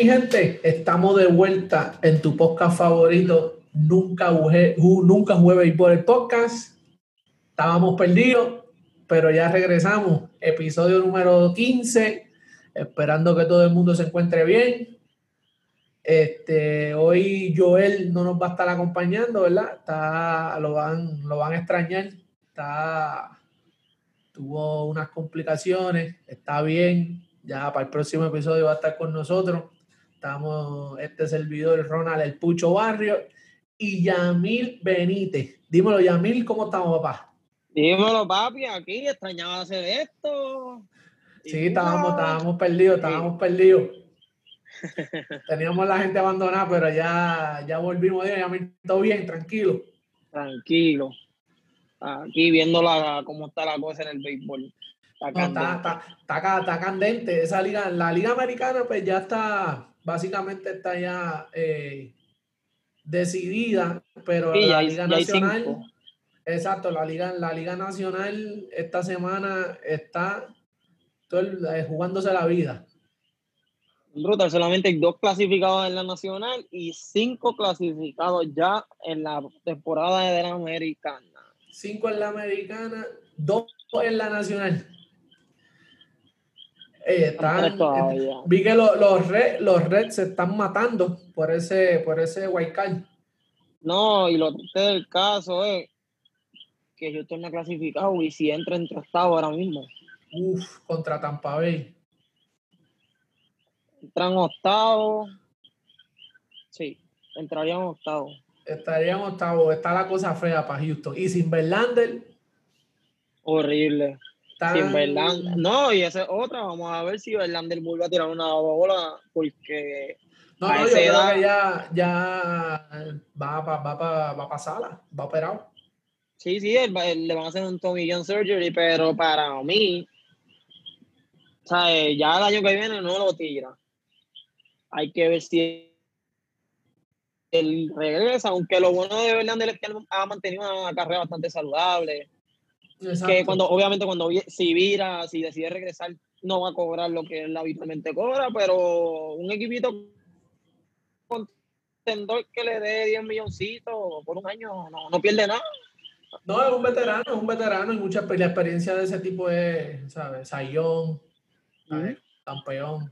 Mi gente, estamos de vuelta en tu podcast favorito, Nunca jugué, nunca jugué por el podcast. Estábamos perdidos, pero ya regresamos. Episodio número 15, esperando que todo el mundo se encuentre bien. Este, hoy Joel no nos va a estar acompañando, ¿verdad? Está, lo, van, lo van a extrañar. Está, tuvo unas complicaciones, está bien. Ya para el próximo episodio va a estar con nosotros. Estamos, este servidor Ronald El Pucho Barrio y Yamil Benítez. Dímelo, Yamil, ¿cómo estamos, papá? Dímelo, papi, aquí extrañaba hacer esto. Sí, estábamos, estábamos perdidos, estábamos perdidos. Teníamos la gente abandonada, pero ya, ya volvimos. Ya todo bien, tranquilo. Tranquilo. Aquí viendo la, cómo está la cosa en el béisbol. Está, está, candente. Esa liga, la liga americana, pues ya está, básicamente está ya eh, decidida, pero la liga nacional, exacto, la liga, la liga nacional esta semana está eh, jugándose la vida. Brutal, solamente hay dos clasificados en la nacional y cinco clasificados ya en la temporada de la americana. Cinco en la americana, dos en la nacional. Eh, vi que los, los, los Reds se están matando por ese, por ese white card. No, y lo triste del caso es que yo estoy clasificado y si entra entre octavo ahora mismo. Uf, contra Tampa Bay entran octavo. Sí, entrarían octavo. Estarían octavo. Está la cosa fea para Houston. Y sin Verlander. Horrible. Sin Verlander. No, y esa es otra. Vamos a ver si Verlander vuelve a tirar una bola. Porque. No, no, yo creo que ya, ya va, va, va, va, va a pasarla. Va operado. Sí, sí, le van a hacer un Tommy John surgery, pero para mí, o sea, ya el año que viene no lo tira hay que ver si él regresa, aunque lo bueno de Verlander es que él ha mantenido una carrera bastante saludable. Que cuando, obviamente, cuando si vira, si decide regresar, no va a cobrar lo que él habitualmente cobra, pero un equipito contendor que le dé 10 milloncitos por un año no, no pierde nada. No, es un veterano, es un veterano y mucha experiencia de ese tipo es, ¿sabes? Sayón, campeón,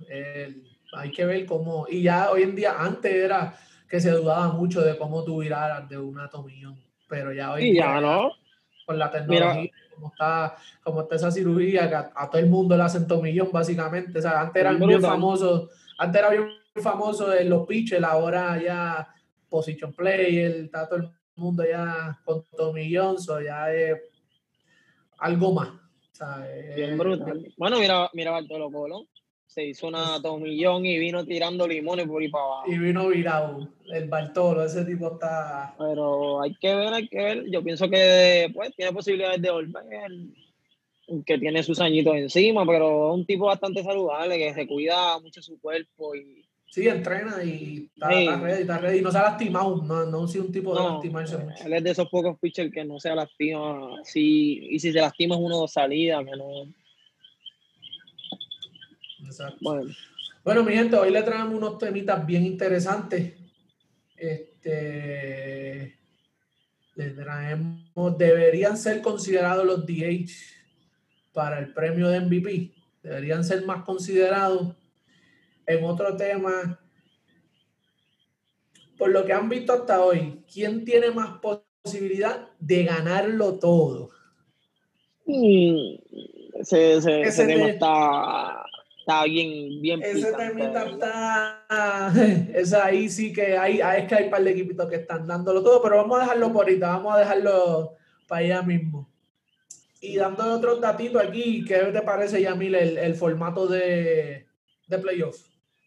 hay que ver cómo, y ya hoy en día, antes era que se dudaba mucho de cómo tú viraras de un atomillón, pero ya hoy en día, ¿no? Con la tecnología, como está, como está esa cirugía, que a, todo el mundo le hacen tomillón, básicamente, o sea, antes eran bien famosos, antes era bien famoso en los pitches, ahora ya position player, está todo el mundo ya con tomillón, so ya es algo más. bien brutal. Bueno, mira, mira Bartolo Colón se hizo una tomillón y vino tirando limones por ahí para abajo. Y vino virado, el Bartolo, ese tipo está... Pero hay que ver, hay que ver. Yo pienso que pues tiene posibilidades de volver, que tiene sus añitos encima, pero es un tipo bastante saludable, que se cuida mucho su cuerpo y... Sí, entrena y está, ready, está ready. Y no se ha lastimado, no, no ha sido un tipo de lastimarse mucho. Él es de esos pocos pitchers que no se lastima. Sí, y si se lastima es uno o dos salidas, que no bueno. mi gente, hoy le traemos unos temitas bien interesantes. Este, le traemos, deberían ser considerados los DH para el premio de MVP. Deberían ser más considerados. En otro tema, por lo que han visto hasta hoy, ¿quién tiene más posibilidad de ganarlo todo? Mm, ese, ese tema está está bien, bien Ese temita está, es ahí sí que hay, es que hay un par de equipitos que están dándolo todo, pero vamos a dejarlo por ahorita, vamos a dejarlo para allá mismo. Y dando otros datitos aquí, ¿qué te parece, Yamil, el, el formato de, de playoff?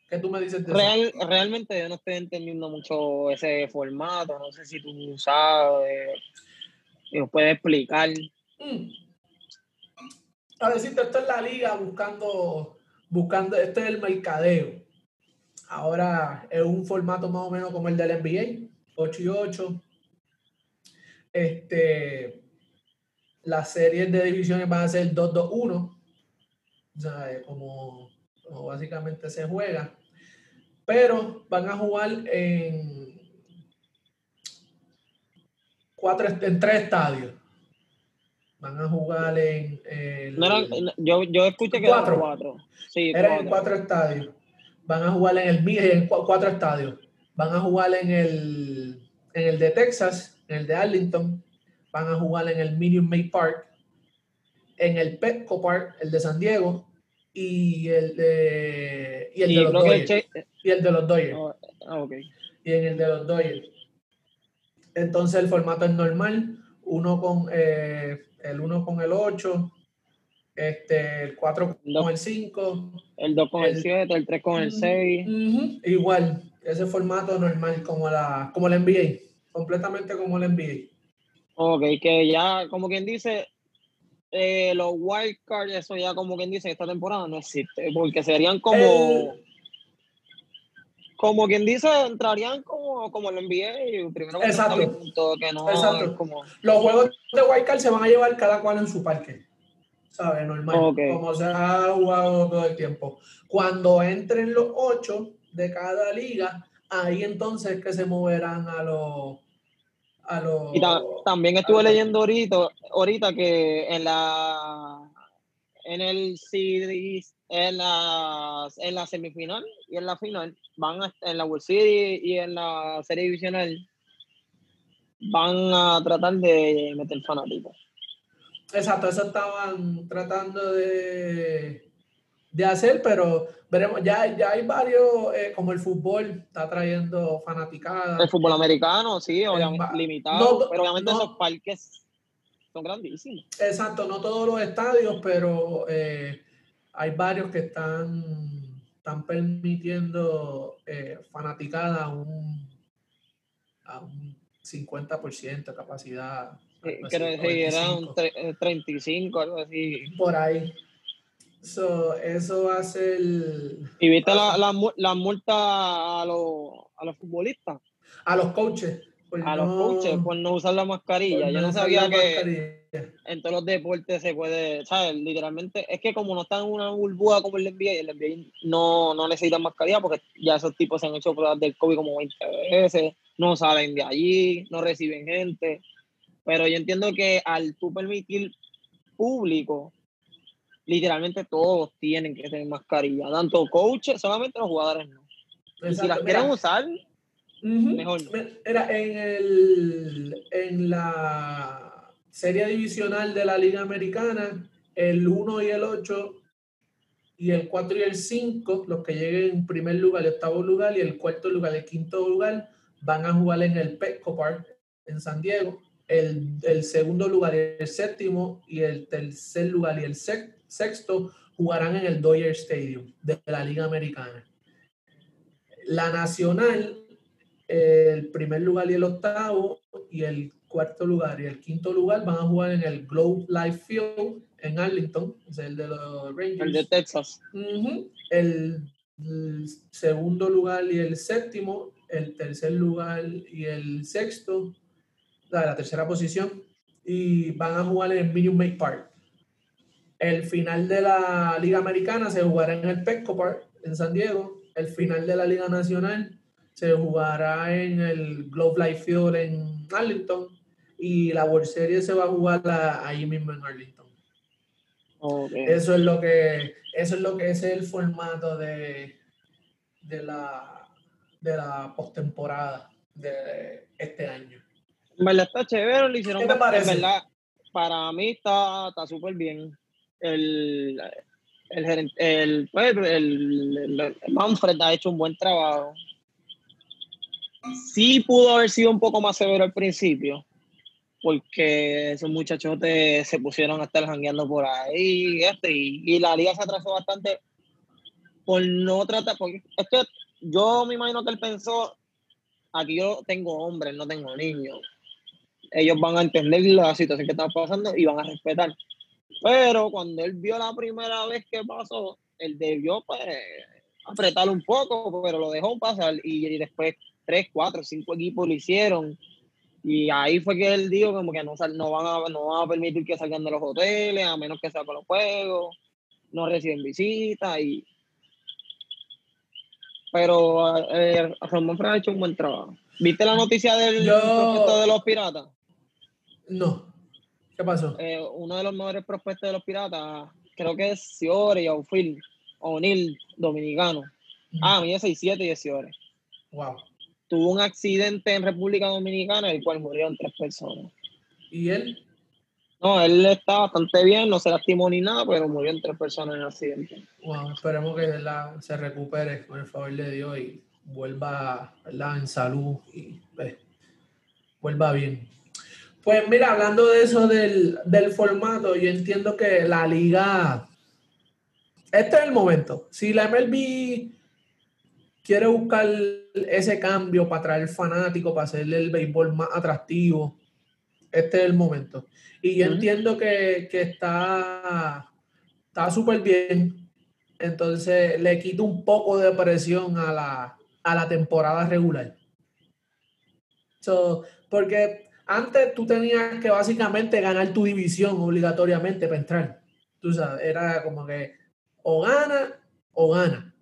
¿Qué tú me dices de Real, Realmente yo no estoy entendiendo mucho ese formato, no sé si tú sabes, nos puedes explicar. Mm. A decirte, esto es la liga buscando buscando, este es el mercadeo. Ahora es un formato más o menos como el del NBA, 8 y 8. Este, las series de divisiones van a ser 2-2-1, o sea, como, básicamente se juega. pero van a jugar en cuatro en tres estadios. Van a jugar en. yo, yo escuché que cuatro. cuatro. Sí, eran cuatro. estadios. Van a jugar en el en cuatro estadios. Van a jugar en el, en el de Texas, en el de Arlington. Van a jugar en el Medium May Park, en el Petco Park, el de San Diego, y el de, y el de los Dodgers. Y el de los Dodgers. Oh, ah, y en el de los Dodgers. Entonces el formato es normal, uno con eh, el 1 con el 8, este, el 4 con el 5. El 2 con el, 7, el 3 con el 6. igual, ese formato normal como la, como la NBA, completamente como la NBA. Ok, que ya como quien dice, eh, los wildcards, eso ya como quien dice, esta temporada no existe, porque serían como como quien dice, entrarían como, como el NBA, primero Exacto. que no Exacto. como... Los juegos de Wildcard se van a llevar cada cual en su parque, ¿sabes? Normal, como se ha jugado todo el tiempo. Cuando entren los ocho de cada liga, ahí entonces que se moverán a los... A los y también estuve leyendo ahorita, ahorita que en la en el series en la, en la semifinal y en la final van en la World Series y en la serie divisional van a tratar de meter fanáticos. Exacto, eso estaban tratando de, de hacer, pero veremos, ya, ya hay varios, eh, como el fútbol está trayendo fanaticadas. El fútbol americano, sí, obviamente limitado, pero obviamente esos parques son grandísimos. Exacto, no todos los estadios, pero eh, hay varios que están, están permitiendo eh, fanaticada a un, a un 50% de capacidad. creo que era un 35, algo así. Por ahí. eso va a ser. ¿Y viste la, la, la multa a los, a los futbolistas? A los coaches a los coaches por no usar la mascarilla. Yo no sabía que en todos los deportes se puede, ¿sabes? Literalmente, es que como no están en una burbuja como el NBA, el NBA no, no necesitan mascarilla porque ya esos tipos se han hecho pruebas del COVID como 20 veces, no salen de allí, no reciben gente. Pero yo entiendo que al tú permitir público, literalmente todos tienen que tener mascarilla, tanto coaches, solamente los jugadores no. Y si las quieren usar, era en, el, en la serie divisional de la Liga Americana, el 1 y el 8 y el 4 y el 5, los que lleguen en primer lugar, el octavo lugar y el cuarto lugar, el quinto lugar, van a jugar en el Petco Park en San Diego. El, el segundo lugar y el séptimo y el tercer lugar y el sexto jugarán en el Dodger Stadium de la Liga Americana. La nacional el primer lugar y el octavo, y el cuarto lugar y el quinto lugar van a jugar en el Globe Life Field en Arlington, es el de los Rangers. El de Texas. el, segundo lugar y el séptimo, el tercer lugar y el sexto, la, la tercera posición, y van a jugar en el Medium Park. El final de la Liga Americana se jugará en el Petco Park en San Diego. El final de la Liga Nacional se jugará en el Globe Life Field en Arlington y la World Series se va a jugar ahí mismo en Arlington. Eso es lo que eso es lo que es el formato de, de la de la postemporada de este año. verdad está chévere, lo hicieron. ¿Qué parece? verdad, para mí está súper bien. El, el, el, pues, el, el, Manfred ha hecho un buen trabajo sí pudo haber sido un poco más severo al principio, porque esos muchachos se pusieron a estar jangueando por ahí este, y, la liga se atrasó bastante por no tratar, porque es que yo me imagino que él pensó, aquí yo tengo hombres, no tengo niños, ellos van a entender la situación que está pasando y van a respetar. Pero cuando él vio la primera vez que pasó, él debió pues un poco, pero lo dejó pasar y después tres, cuatro, cinco equipos lo hicieron. Y ahí fue que él dijo como que no, no, van a, no van a permitir que salgan de los hoteles, a menos que sea con los juegos, no reciben visitas y... pero eh, Ramón Fran ha hecho un buen trabajo. ¿Viste la noticia del prospecto de los piratas? No. ¿Qué pasó? Eh, uno de los mejores prospectos de los piratas, creo que es Ciore o Phil O'Neill, dominicano. Mm. Ah, mide 6'7 y es Ciore. Wow. Tuvo un accidente en República Dominicana, en el cual murieron tres personas. ¿Y él? No, él está bastante bien, no se lastimó ni nada, pero murió tres personas en el accidente. Wow, esperemos que se recupere con el favor de Dios y vuelva en salud y pues, vuelva bien. Pues mira, hablando de eso del, del, formato, yo entiendo que la liga, este es el momento. Si la MLB quiere buscar ese cambio para traer fanático, para hacerle el béisbol más atractivo, este es el momento. Y yo entiendo que, está súper bien. Entonces le quito un poco de presión a la, a la temporada regular. porque antes tú tenías que básicamente ganar tu división obligatoriamente para entrar. Tú sabes, era como que o gana o gana.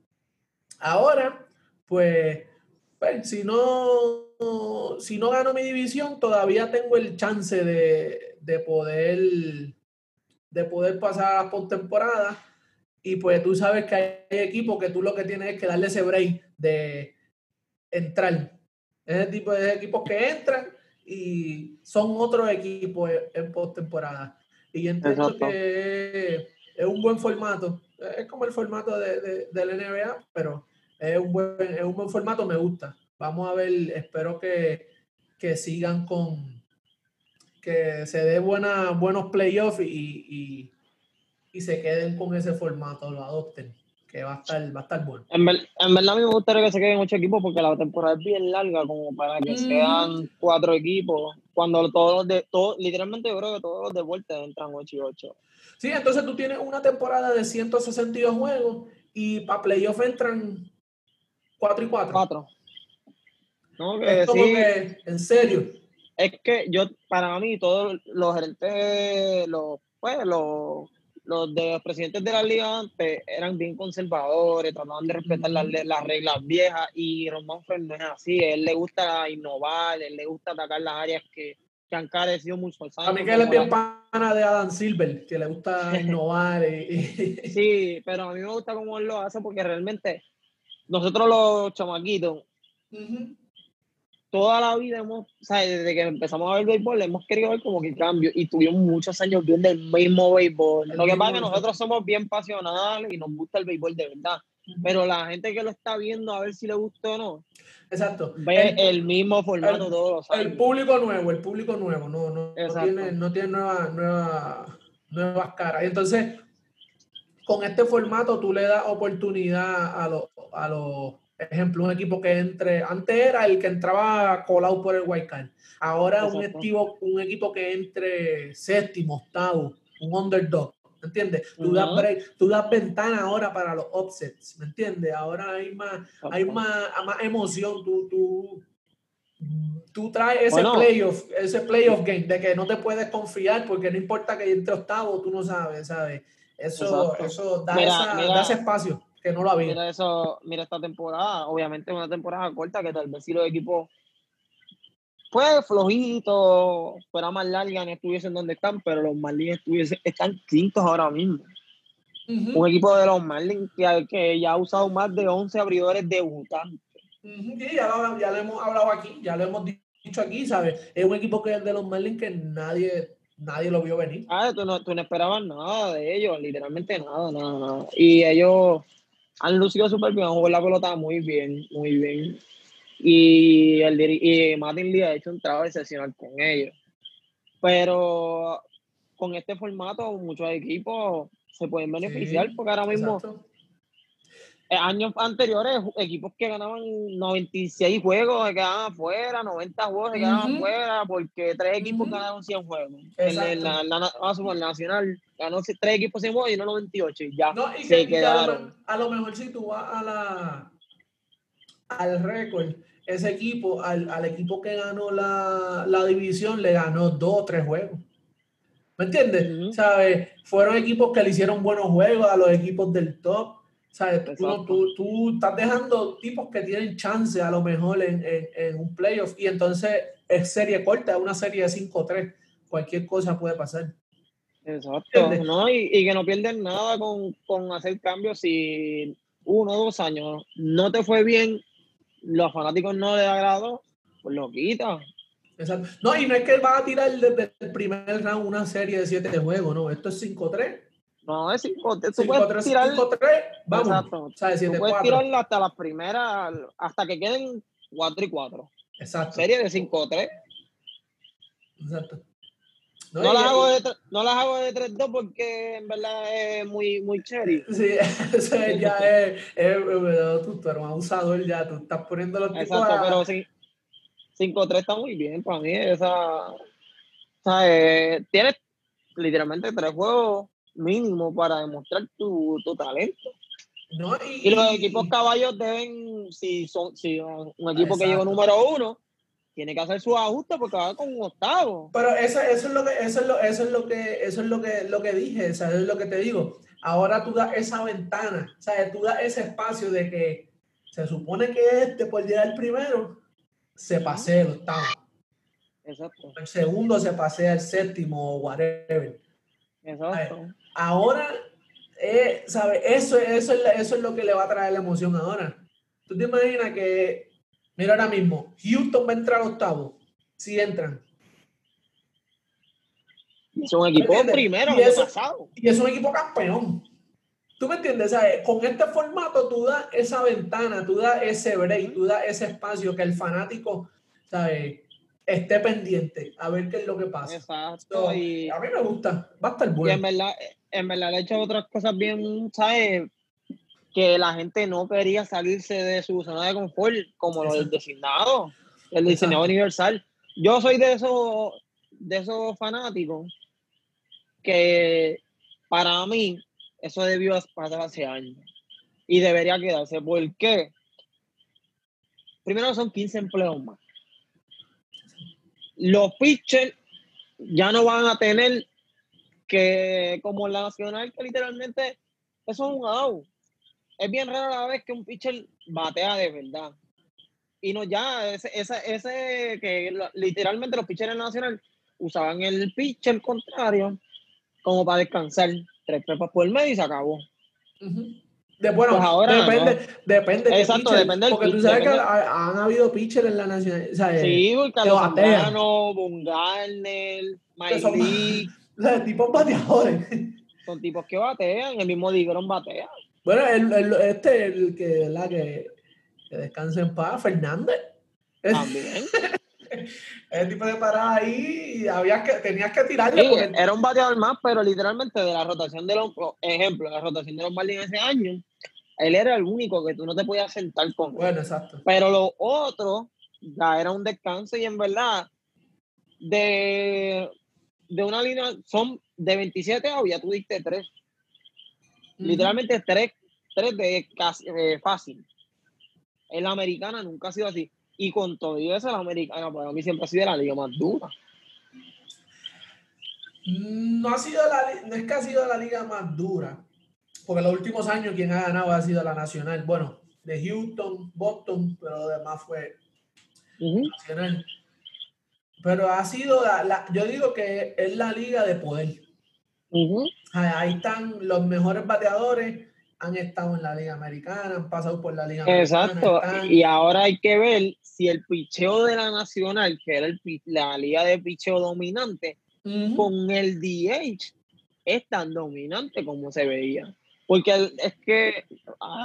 Ahora, pues, pues si no si no gano mi división, todavía tengo el chance de, de poder de poder pasar a postemporada. Y pues tú sabes que hay equipos que tú lo que tienes es que darle ese break de entrar. Ese tipo de equipos que entran y son otros equipos en postemporada. Y entiendo que es un buen formato. Es como el formato de, de, del NBA, pero es un, buen, es un buen formato, me gusta. Vamos a ver, espero que, que sigan con, que se dé buena, buenos playoffs y, y, se queden con ese formato, lo adopten, que va a estar, va a estar bueno. En, verdad a mí me gustaría que se queden ocho equipos porque la temporada es bien larga como para que sean cuatro equipos, cuando todos los de, todos, literalmente yo creo que todos los de vuelta entran ocho y ocho. Sí, entonces tú tienes una temporada de 162 juegos y para playoff entran cuatro y cuatro. Cuatro. No, que sí. en serio. Es que yo, para mí, todos los gerentes, los, pues, los, los de los presidentes de la liga antes eran bien conservadores, trataban de respetar las, las reglas viejas y Ron Manfred no es así, a él le gusta innovar, él le gusta atacar las áreas que, que han carecido mucho. A mí que él es bien pana de Adam Silver, que le gusta innovar. Sí, pero a mí me gusta cómo él lo hace porque realmente nosotros los chamaquitos, toda la vida hemos, o sea, desde que empezamos a ver béisbol, hemos querido ver como que cambio y tuvimos muchos años viendo el mismo béisbol. Lo que pasa es que nosotros somos bien pasionales y nos gusta el béisbol de verdad. Pero la gente que lo está viendo a ver si le gusta o no. Exacto. Ve el, mismo formato todos los años. El público nuevo, el público nuevo, no, no, no tiene, no tiene nueva, nueva, nuevas caras. Entonces, con este formato tú le das oportunidad a los, a los ejemplo, un equipo que entre, antes era el que entraba colado por el white card, ahora un equipo, un equipo que entre séptimo, octavo, un underdog, ¿me entiendes? Tú, das tú das ventana ahora para los offsets, ¿me entiendes? Ahora hay más, hay más, más emoción, tú, tú, tú traes ese playoff, ese playoff game de que no te puedes confiar porque no importa que entre octavo, tú no sabes, ¿sabes? Eso, eso da, da ese espacio que no lo había. Mira, eso, mira esta temporada, obviamente es una temporada corta que tal vez si los equipos pues flojito, fuera más larga, no estuviesen donde están, pero los Marlins están quintos ahora mismo. Un equipo de los Marlins que, que, ya ha usado más de 11 abridores debutantes. Sí, ya lo, ya lo hemos hablado aquí, ya lo hemos dicho aquí, ¿sabes? Es un equipo que es de los Marlins que nadie, nadie lo vio venir. Ah, tú no, tú no esperabas nada de ellos, literalmente nada, nada, nada. Y ellos han lucido súper bien, han jugado la pelota muy bien, muy bien. Y, el, y Martin Lee ha hecho un trabajo excepcional con ellos. Pero con este formato, muchos equipos se pueden beneficiar porque ahora mismo años anteriores, equipos que ganaban 96 juegos se quedaban afuera, 90 juegos se quedaban afuera, porque tres equipos ganaron 100 juegos. En la, la, ah, nacional ganó tres equipos 100 juegos y no 98, y ya se quedaron. A lo, mejor si tú vas a la, al récord, ese equipo, al, al equipo que ganó la, la, división, le ganó dos o tres juegos. ¿Me entiendes? ¿Sabes? Fueron equipos que le hicieron buenos juegos a los equipos del top ¿Sabes? Tú, tú, tú, estás dejando tipos que tienen chance a lo mejor en, en, en un playoff y entonces es serie corta, es una serie de 5-3. Cualquier cosa puede pasar. Exacto, ¿no? Y, y, que no pierden nada con, con hacer cambios si uno o dos años no te fue bien, los fanáticos no les agradó, pues lo quita. Exacto. No, y no es que va a tirar desde el primer round una serie de siete juegos, no, esto es 5-3. No, es 5-3. Tú puedes tirar. 5-3, vamos. Exacto. O sea, 7, tú puedes tirarla hasta las primeras, hasta que queden 4 y 4. Exacto. Serie de 5-3. Exacto. No, no, las hago de, no las hago de 3-2 porque en verdad es muy, muy cherry. Sí, eso ya es, es, es tú, eres un abusador ya, tú estás poniendo los tipos Exacto, pero sí, 5-3 está muy bien para mí. Esa, o sea, eh, tienes literalmente tres juegos mínimo para demostrar tu, tu talento. No, y, y, los equipos caballos deben, si son si un equipo que lleva número uno, tiene que hacer su ajuste porque va con un octavo. Pero eso, eso es lo que, eso es lo, eso es lo que, eso es lo que, lo que dije, ¿sabes? Es lo que te digo. Ahora tú das esa ventana, ¿sabes? Tú das ese espacio de que se supone que este por llegar primero se pasea el octavo. Exacto. El segundo se pasea el séptimo o whatever. Exacto. Ahora, eh, ¿sabes? Eso, eso, es, eso es lo que le va a traer la emoción ahora. ¿Tú te imaginas que, mira ahora mismo, Houston va a entrar octavo? Si entran. Es un equipo primero, y, eso, y es un equipo campeón. ¿Tú me entiendes? ¿Sabes? Con este formato tú das esa ventana, tú das ese break, tú das ese espacio que el fanático, ¿sabes? Esté pendiente a ver qué es lo que pasa. Exacto. y, a mí me gusta, va a estar bueno. Y en verdad, en verdad le he hecho otras cosas bien, ¿sabes? Que la gente no quería salirse de su zona de confort, como lo del designado, el diseñador universal. Yo soy de esos, de esos fanáticos que para mí eso debió pasar hace años. Y debería quedarse. ¿Por qué? Primero son 15 empleos más. Los pitchers ya no van a tener que, como la nacional, que literalmente eso es un out. Es bien raro la vez que un pitcher batea de verdad. Y no ya, ese, ese, ese que literalmente los pitchers nacional usaban el pitcher contrario como para descansar tres pepas por el medio y se acabó. De, bueno, pues ahora depende, depende. Exacto, depende Porque tú sabes que han habido pitchers en la nacional. O sea, sí, Carlos Zambrano, Bungarner, Mike O sea, tipos bateadores. Son tipos que batean, el mismo Digrón batea. Bueno, el, el, este, el que, la que, que descanse en paz, Fernández. También. el tipo de parada ahí y había que, tenías que tirarle. Era un bateador más, pero literalmente de la rotación de los, ejemplo, la rotación de los Marlins ese año, él era el único que tú no te podías sentar con. Bueno, exacto. Pero los otros ya era un descanso y en verdad, de, de una línea, son de 27 a ya tú diste 3. Literalmente 3, 3 de casi, eh, fácil. En la americana nunca ha sido así. Y con todo eso, la americana para mí siempre ha sido la liga más dura. No, ha sido la, no es que ha sido la liga más dura, porque los últimos años quien ha ganado ha sido la nacional. Bueno, de Houston, Boston, pero demás fue nacional. Pero ha sido, la, yo digo que es la liga de poder. Ahí están los mejores bateadores, han estado en la Liga Americana, han pasado por la Liga Exacto. Y ahora hay que ver si el picheo de la Nacional, que era el, la liga de picheo dominante, con el DH es tan dominante como se veía. Porque es que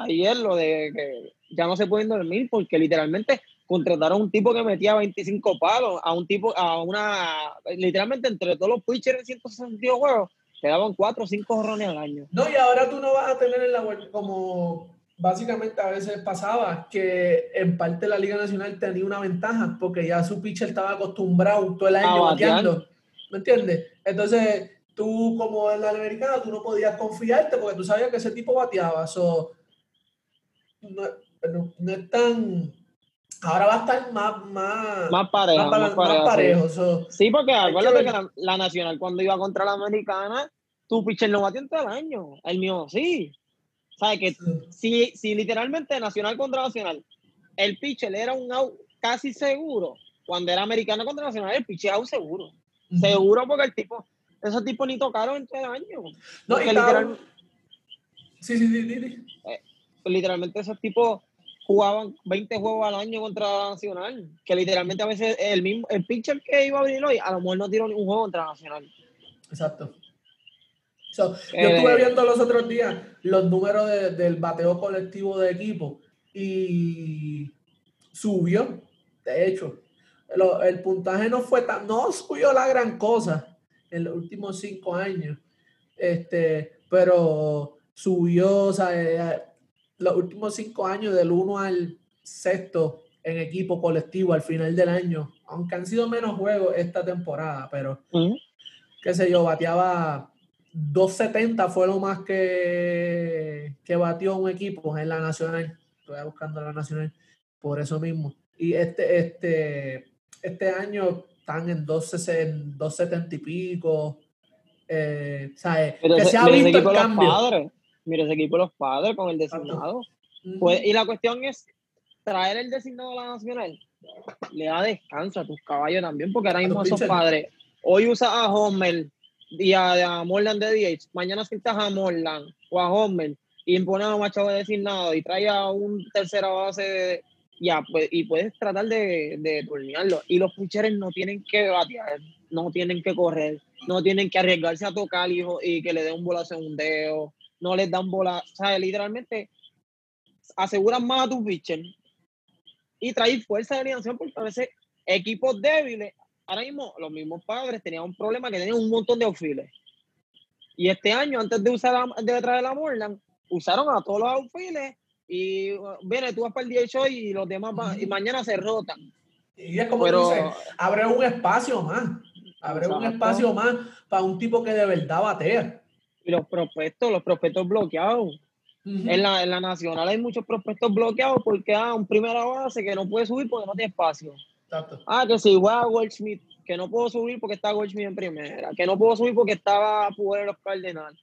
ayer lo de que ya no se pueden dormir porque literalmente contrataron a un tipo que metía 25 palos, a un tipo, a una, literalmente entre todos los pitchers en 162 juegos, te daban 4 o 5 jorrones al año. No, y ahora tú no vas a tener en la como básicamente a veces pasaba que en parte la Liga Nacional tenía una ventaja porque ya su pitcher estaba acostumbrado todo el año bateando. ¿Me entiendes? Entonces, tú como en la americana, tú no podías confiarte porque tú sabías que ese tipo bateaba. So, no, no, es tan... Ahora va a estar más, más, más parejo. Más, parejo, sí. porque acuérdate que, la, la, Nacional cuando iba contra la Americana, tu pitcher no bateó en todo el año. El mío sí. ¿Sabes? Que si, si literalmente Nacional contra Nacional, el pitcher era un out casi seguro, cuando era americano contra Nacional, el pitcher out seguro. Seguro porque el tipo, esos tipos ni tocaron en todo el año. No, y literal, Sí, sí, sí, sí. Eh, literalmente esos tipos jugaban 20 juegos al año contra Nacional, que literalmente a veces el mismo el pitcher que iba a abrir hoy a lo mejor no tiró un juego contra Nacional. Exacto. Yo estuve eh, viendo los otros días los números del bateo colectivo de equipo y subió, de hecho. el puntaje no fue tan, no subió la gran cosa en los últimos cinco años. Este, pero subió, o sea, eh, los últimos cinco años del 1 al sexto en equipo colectivo al final del año, aunque han sido menos juegos esta temporada, pero qué sé yo, bateaba 270 fue lo más que, que batió un equipo en la nacional. Estoy buscando la nacional por eso mismo. Y este, este, este año están en 270 y pico. Eh, ¿sabes? que se ha visto el cambio. Mira ese equipo de los padres con el designado. Pues, y la cuestión es traer el designado a la nacional. Le da descanso a tus caballos también, porque ahora mismo esos padres, hoy usa a Homer y a, a Morland de DH, mañana sientas a Morland o a Homer y impone a Machado de designado y trae a un tercera base ya, pues, y puedes tratar de, de turnearlo. Y los pitchers no tienen que batear, no tienen que correr, no tienen que arriesgarse a tocar y, y que le dé un bolazo en no les dan bola. O sea, literalmente aseguran más a tus pitchers y traen fuerza de alineación porque a veces equipos débiles, ahora mismo los mismos padres tenían un problema que tenían un montón de outfielders. Y este año, antes de usar de traer la Morland, usaron a todos los outfielders y viene, tú vas para el 18 y los demás van, y mañana se rotan. Y es como Pero, dices, abre un espacio más, abre un espacio más para un tipo que de verdad batea. Y los prospectos, los prospectos bloqueados. en, la, en la nacional hay muchos prospectos bloqueados porque ah, un primera base que no puede subir porque no tiene espacio. Ah, que si juega Goldschmidt, que no puedo subir porque está Goldschmidt en primera, que no puedo subir porque estaba en los Cardenal.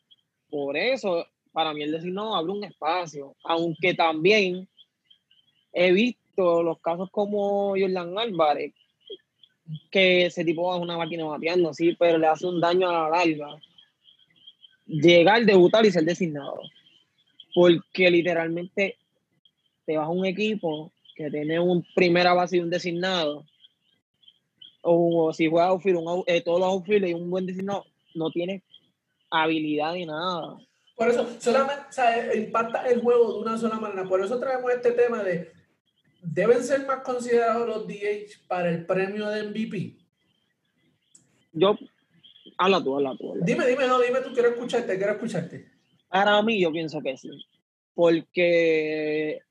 Por eso, para mí el designado abre un espacio, aunque también he visto los casos como Jordan Álvarez, que ese tipo es una máquina bateando, sí, pero le hace un daño a la larga llegar, debutar y ser designado. Porque literalmente te vas a un equipo que tiene un primera base y un designado, o si juega outfield, un, eh, todos los outfield y un buen designado, no tiene habilidad ni nada. Por eso, solamente o sea, impacta el juego de una sola manera. Por eso traemos este tema de, ¿deben ser más considerados los DH para el premio de MVP? Yo Habla tú, habla tú. Dime, dime, no, dime tú, quiero escucharte, quiero escucharte. Para mí, yo pienso que sí. Porque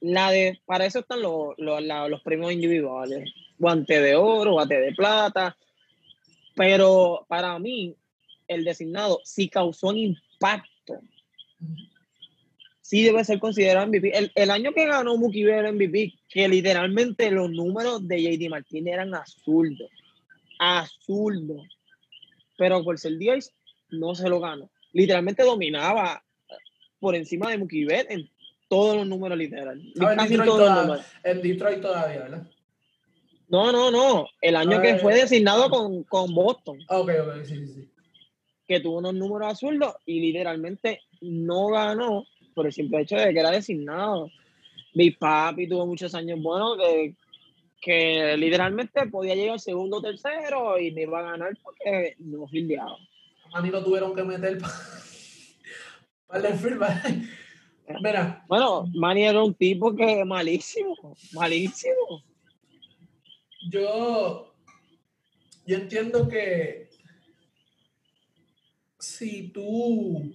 la de, para eso están los, los, premios individuales. Guante de oro, guante de plata. Pero para mí, el designado sí causó un impacto. Sí debe ser considerado MVP. El, el año que ganó Mookie Betts MVP, que literalmente los números de JD Martínez eran absurdos. Absurdos pero por ser 10 no se lo ganó. Literalmente dominaba por encima de Mookie en todos los números literales. en, Detroit todavía, ¿verdad? No, no, no. El año que fue designado con, con Boston. Ok, ok, sí, sí. Que tuvo unos números absurdos y literalmente no ganó por el simple hecho de que era designado. Mi papi tuvo muchos años buenos que que literalmente podía llegar segundo o tercero y me iba a ganar porque no fildeaba. A mí lo tuvieron que meter para el firma. Mira. Bueno, Manny era un tipo que malísimo, malísimo. Yo, yo entiendo que si tú,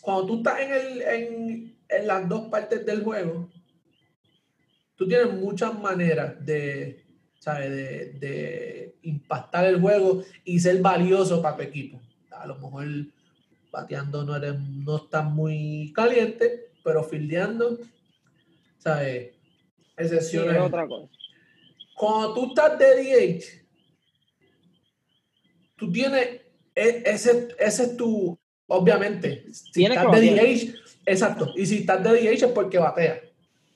cuando tú estás en, el, en, en las dos partes del juego, tú tienes muchas maneras de, ¿sabes? De, impactar el juego y ser valioso para tu equipo. A lo mejor bateando no, eres, no estás muy caliente, pero fildeando, ¿sabes? Excepciones. otra cosa. Cuando tú estás de DH, tú tienes, e, ese, ese es tu, obviamente, si estás de. DH, exacto, y si estás de DH es porque batea,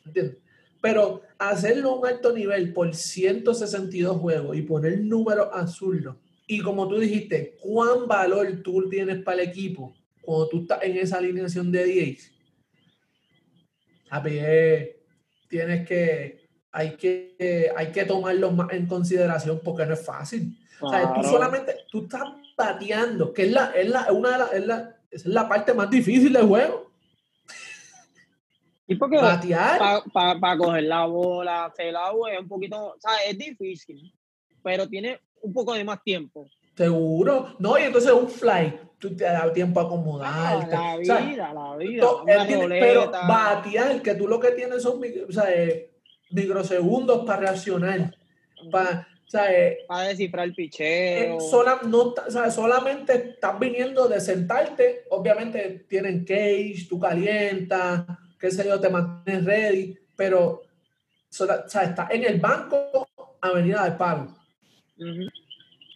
¿entiendes? Pero hacerlo a un alto nivel por 162 juegos y poner números azul y como tú dijiste, ¿cuán valor tú tienes para el equipo cuando tú estás en esa alineación de DH? Papi, eh, tienes que, hay que, hay que tomarlo más en consideración porque no es fácil. O sea, tú Claro. solamente, tú estás bateando, que es la, es la, una de es la, es la parte más difícil del juego. Y porque Batear. para coger la bola, hacer la es un poquito, o sea, es difícil, pero tiene un poco de más tiempo. Seguro. No, y entonces un fly, tú te da tiempo a Ah, acomodarte. la O sea, vida, la vida. to- una él tiene- pero batear, que tú lo que tienes son o sea, eh, microsegundos para reaccionar. Para, o sea, eh, para descifrar el eh, picheo. sola- no, ta- o sea, solamente estás viniendo de sentarte. Obviamente tienen cage, tú calientas, qué sé yo, te mantienes ready, pero sola- estás en el banco a venir a dar Ujú.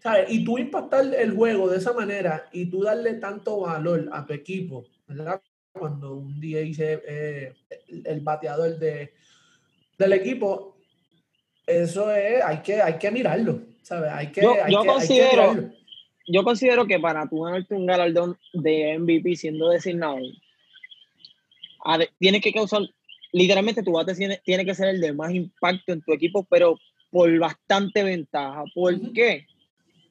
¿sabes? Y tú impactar el juego de esa manera y tú darle tanto valor a tu equipo, ¿verdad? Cuando un día dice eh, el, el bateador de, del equipo, eso es, hay que, hay que mirarlo, ¿sabes? Hay que, Yo- hay yo que- hay que considero-. Yo considero que para tú ganarte un galardón de MVP siendo designado, a ver, tiene que causar, literalmente tu bate tiene, tiene que ser el de más impacto en tu equipo, pero por bastante ventaja. ¿Por qué?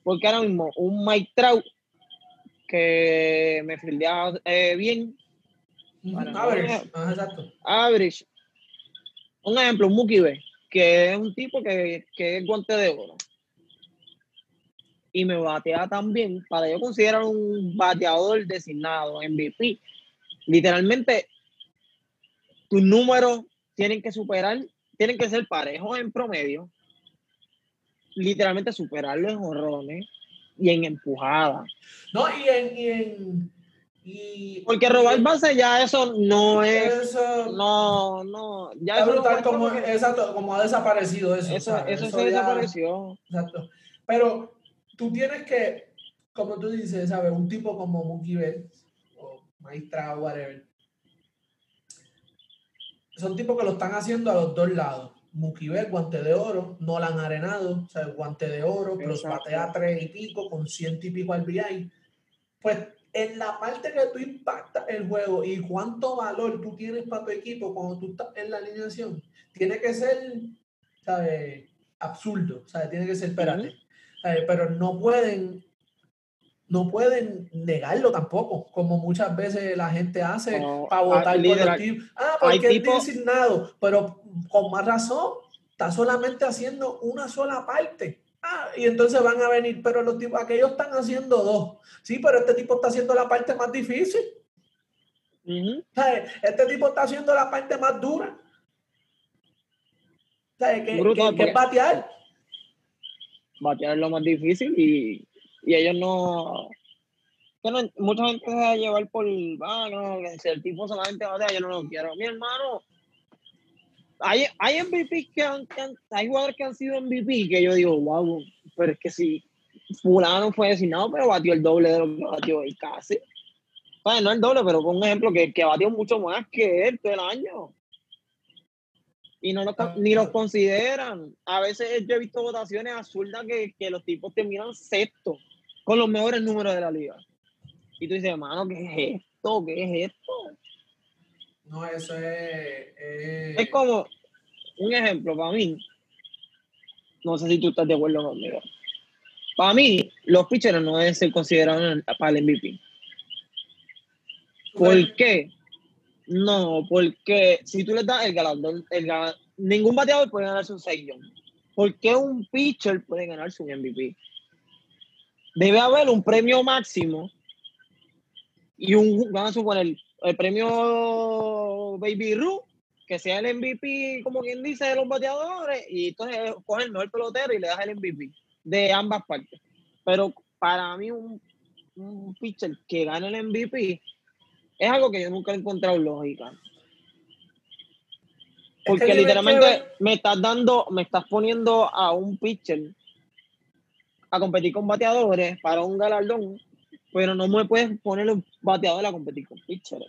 Porque ahora mismo un Mike Trout que me fildea eh, bien, average, exacto. Un ejemplo, un Mookie Betts, que es un tipo que, que es guante de oro. Y me batea también, para yo considerar un bateador designado, MVP. Literalmente, tus números tienen que superar, tienen que ser parejos en promedio. Literalmente superarlo en horrones y en empujadas. No, y en, y en y- Porque robar base ya eso no es, eso, no, no, ya está eso no brutal como, exacto, como ha desaparecido eso. Eso, eso, Eso se ya- desapareció. Exacto. Pero tú tienes que, como tú dices, ¿sabes? Un tipo como Mookie Betts o Maestra whatever. Son tipos que lo están haciendo a los dos lados. Betts, guante de oro, Nolan Arenado, o sea, guante de oro, plus batea tres y pico con ciento y pico RBI. Pues en la parte que tú impactas el juego y cuánto valor tú tienes para tu equipo cuando tú estás en la alineación, tiene que ser, ¿sabes? Absurdo, ¿sabes? Tiene que ser, espérate. ¿sabes? Pero no pueden, no pueden negarlo tampoco, como muchas veces la gente hace No, para ah, votar por literal. tipos. Ah, porque es tipos- designado, pero con más razón, está solamente haciendo una sola parte. Ah, y entonces van a venir, pero los tipos, aquellos están haciendo dos. Sí, pero este tipo está haciendo la parte más difícil. ¿sabes? Este tipo está haciendo la parte más dura. ¿Sabes? Que, Brutal, que- que es batear. Batear es lo más difícil y, y ellos no, Mucha gente se deja llevar por. Ah, no, si el tipo solamente batea, yo no lo quiero. Mi hermano. Hay, hay MVP que han, Hay jugadores que han sido MVP que yo digo, wow, pero es que si Fulano fue designado, pero batió el doble de lo que batió él casi. Bueno, no el doble, pero con un ejemplo que, que batió mucho más que él todo el año. Y no lo, con- ni los consideran. A veces yo he visto votaciones absurdas que, que los tipos terminan sexto con los mejores números de la liga. Y tú dices, hermano, ¿qué es esto? ¿Qué es esto? No, eso es. eh, Es como un ejemplo para mí. No sé si tú estás de acuerdo conmigo. Para mí, los pitchers no deben ser considerados para el MVP. ¿Por qué? No, porque si tú le das el galardón, el gal- ningún bateador puede ganarse un 6 ¿Por qué un pitcher puede ganarse un MVP? Debe haber un premio máximo y un, vamos a suponer, el premio Baby Ru, que sea el MVP, como quien dice, de los bateadores, y entonces coge el mejor pelotero y le das el MVP de ambas partes. Pero para mí, un, un pitcher que gane el MVP es algo que yo nunca he encontrado lógica. Porque tiene que literalmente me estás dando, me estás poniendo a un pitcher a competir con bateadores para un galardón pero no me puedes poner un bateador a competir con pitchers.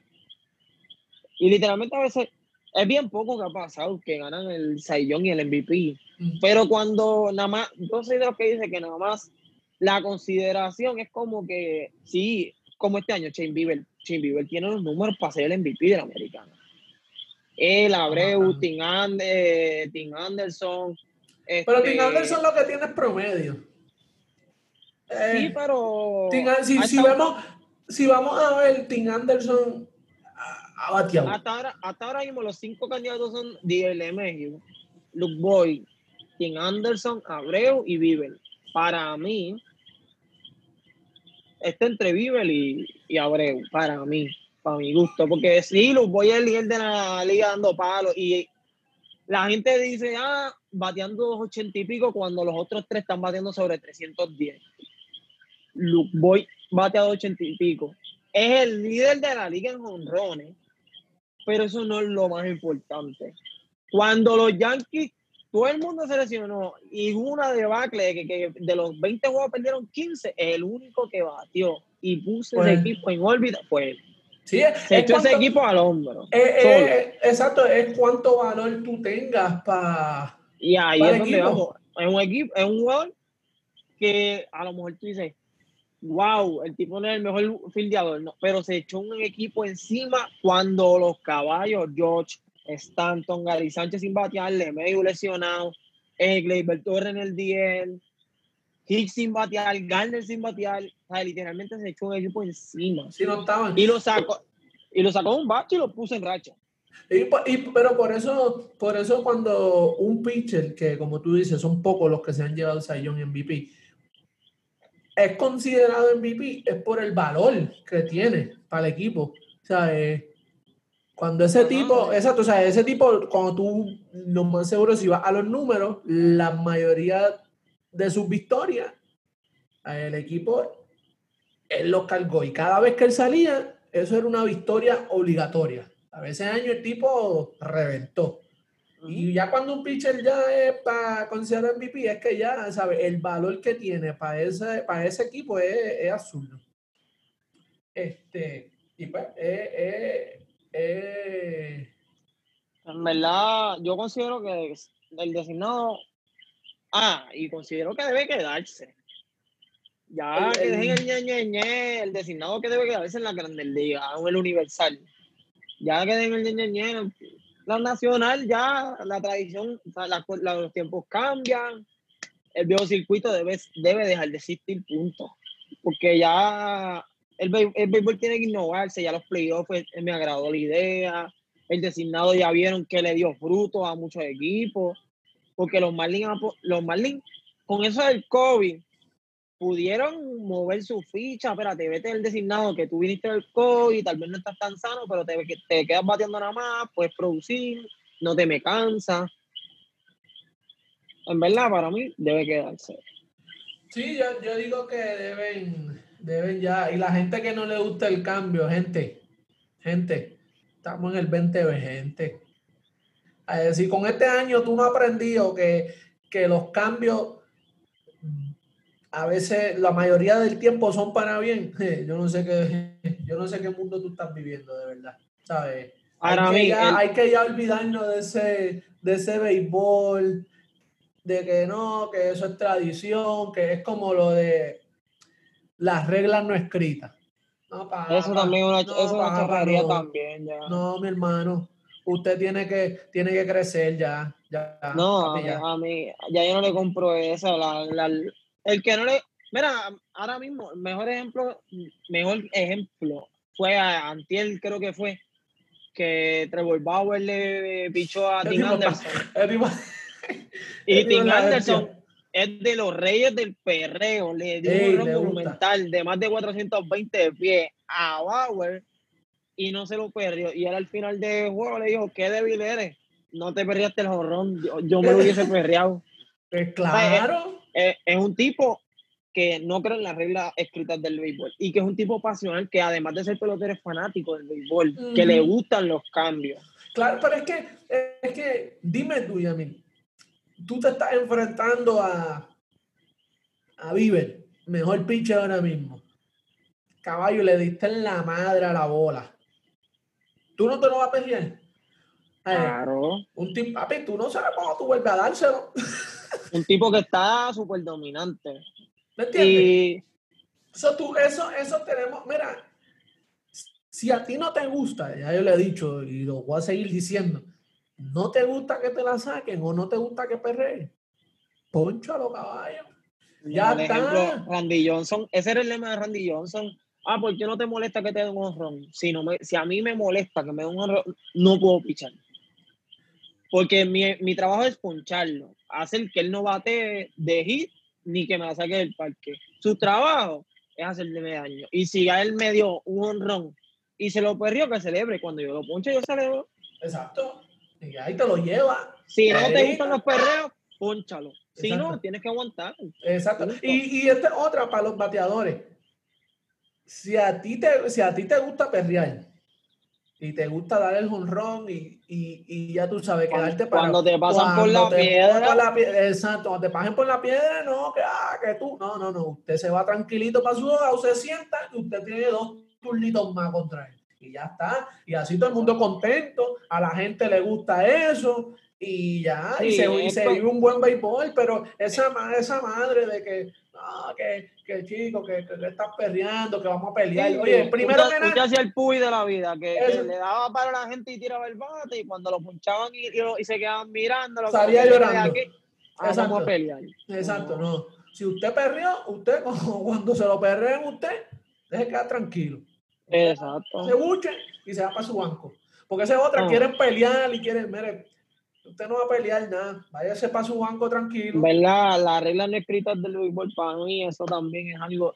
Y literalmente a veces es bien poco que ha pasado que ganan el Saiyón y el MVP. Pero cuando nada más, yo soy de los que dice que nada más la consideración es como que, sí, como este año, Shane Bieber, Shane Bieber tiene los números para ser el MVP de la americana. El Abreu, Tim, Anderson. Pero Tim este Anderson lo que tiene es promedio. Sí, eh, pero. si, si, vemos, si vamos a ver, Tim Anderson hasta ahora, hasta ahora mismo los cinco candidatos son D.L. México, Luke Boy, Tim Anderson, Abreu y Bibel. Para mí, está entre Bibel y, Abreu, para mí, para mi gusto. Porque sí, Luke Boy es el líder de la liga dando palos y la gente dice, ah, bateando 280 y pico cuando los otros tres están bateando sobre 310. Luke Boy bate a 280 y pico. Es el líder de la liga en honrones pero eso no es lo más importante. Cuando los Yankees, todo el mundo se lesionó y una debacle que, que de los 20 juegos perdieron 15, el único que batió y puso ese pues, equipo en órbita fue él. Sí, se echó ese equipo al hombro. exacto, es cuánto valor tú tengas para. Y ahí es donde vamos. Es un equipo, es un jugador que a lo mejor tú dices, wow, el tipo no es el mejor fildeador, no, pero se echó un equipo encima cuando los caballos, George, Stanton, Gary Sánchez sin batearle, medio lesionado, eh, Gleyber Torres en el DL, Hicks sin batear, Garner sin batear, o sea, literalmente se echó un equipo encima. Sí, no estaban. Y lo sacó, y lo sacó un bache y lo puso en racha. Y, pero por eso, por eso cuando un pitcher, que como tú dices, son pocos los que se han llevado Sayón MVP, es considerado MVP es por el valor que tiene para el equipo. O sea, eh, cuando ese tipo, exacto, o sea, ese tipo, cuando tú, lo más seguro, si vas a los números, la mayoría de sus victorias, el equipo, él lo cargó. Y cada vez que él salía, eso era una victoria obligatoria. A veces año el tipo reventó. Y ya cuando un pitcher ya es para considerar MVP, es que ya, ¿sabes? El valor que tiene para ese, para ese equipo es, es absurdo. Este, y pues, es, En verdad, yo considero que el designado. Ah, y considero que debe quedarse. Ya que dejen el ñe, ñe, el designado que debe quedarse en la Grande Liga, en el Universal. Ya que dejen el ñe, ñe, la nacional ya, la tradición, los tiempos cambian, el viejo circuito debe, debe dejar de existir, punto. Porque ya el, el béisbol tiene que innovarse, ya los playoffs pues, me agradó la idea, el designado ya vieron que le dio fruto a muchos equipos, porque los Marlins, los Marlins con eso del COVID, pudieron mover su ficha, espérate, vete el designado que tú viniste del COVID, tal vez no estás tan sano, pero te, te quedas bateando nada más, puedes producir, no te me cansa. En verdad, para mí, debe quedarse. Sí, yo, yo digo que deben, deben ya, y la gente que no le gusta el cambio, gente, gente, estamos en el 20 gente. Si con este año tú no has aprendido que, que los cambios a veces, la mayoría del tiempo son para bien. Yo no sé qué, yo no sé qué mundo tú estás viviendo, de verdad. ¿Sabes? hay, que ya, hay que ya olvidarnos de ese, de ese béisbol, de que no, que eso es tradición, que es como lo de las reglas no escritas. No, eso también una, no, eso una también, ya. No, mi hermano, usted tiene que, tiene que crecer ya. ya no, a mí, ya yo no le compro eso. La, la, el que no le. Mira, ahora mismo, mejor ejemplo, mejor ejemplo fue a Antiel, creo que fue, que Trevor Bauer le pichó a Tim Anderson. y Tim Anderson es de los reyes del perreo, le dio un monumental de más de 420 de pie a Bauer y no se lo perdió. Y al final del juego le dijo, qué débil eres, no te perdiaste el jorrón, yo, me lo hubiese perreado. Pues claro es, un tipo que no cree en las reglas escritas del béisbol y que es un tipo pasional que además de ser pelotero es fanático del béisbol, que le gustan los cambios. Claro, pero es que, es que dime tú, Yamil, tú te estás enfrentando a, a Bieber, mejor pitcher ahora mismo. caballo, le diste en la madre a la bola. ¿Tú no te lo vas a perder? Claro. Un tipo, papi, tú no sabes cómo tú vuelves a dárselo. Un tipo que está súper dominante. ¿Me entiendes? Eso, tú, eso, eso tenemos, mira, si a ti no te gusta, ya yo le he dicho y lo voy a seguir diciendo, no te gusta que te la saquen o no te gusta que perreen, poncho a los caballos. Ya está. Ejemplo, Randy Johnson, ese era el lema de Randy Johnson. Ah, ¿por qué no te molesta que te den un honrón? Si, no me, si a mí me molesta que me den un honrón, no puedo pichar. Porque mi, mi, trabajo es poncharlo, hacer que él no bate de hit ni que me la saque del parque. Su trabajo es hacerle daño. Y si a él me dio un honrón y se lo perdió, que celebre. Cuando yo lo ponche, yo celebro. Exacto. Y ahí te lo lleva. Si no te gustan los perreos, ponchalo. Si no, tienes que aguantar. Exacto. Y, y esta otra para los bateadores. Si a ti te, si a ti te gusta perrear y te gusta dar el jonrón y, y, y, ya tú sabes quedarte para cuando te pasan por la piedra. la, exacto cuando te pasen por la piedra no que, ah, que tú no no no usted se va tranquilito para su hogar usted sienta y usted tiene dos turnitos más contra él. Y ya está y así todo el mundo contento a la gente le gusta eso y ya, y se, y se vive un buen béisbol, pero esa, esa madre de que, no, que, que chico, que, que, estás perreando, que vamos a pelear. Oye, primero que nada. hacía el puy de la vida, que, le daba para la gente y tiraba el bate, y cuando lo punchaban y, y, se quedaban mirando, salía llorando. Aquí, ah, Exacto. a pelear. Exacto, no. Si usted perreó, usted, cuando se lo perreen usted, deje quedar tranquilo. Exacto. Se buche y se va para su banco. Porque ese otra, quieren pelear y quieren, mire, usted no va a pelear nada, váyase para su banco tranquilo. ¿Verdad? Las reglas no escritas del béisbol para mí, eso también es algo.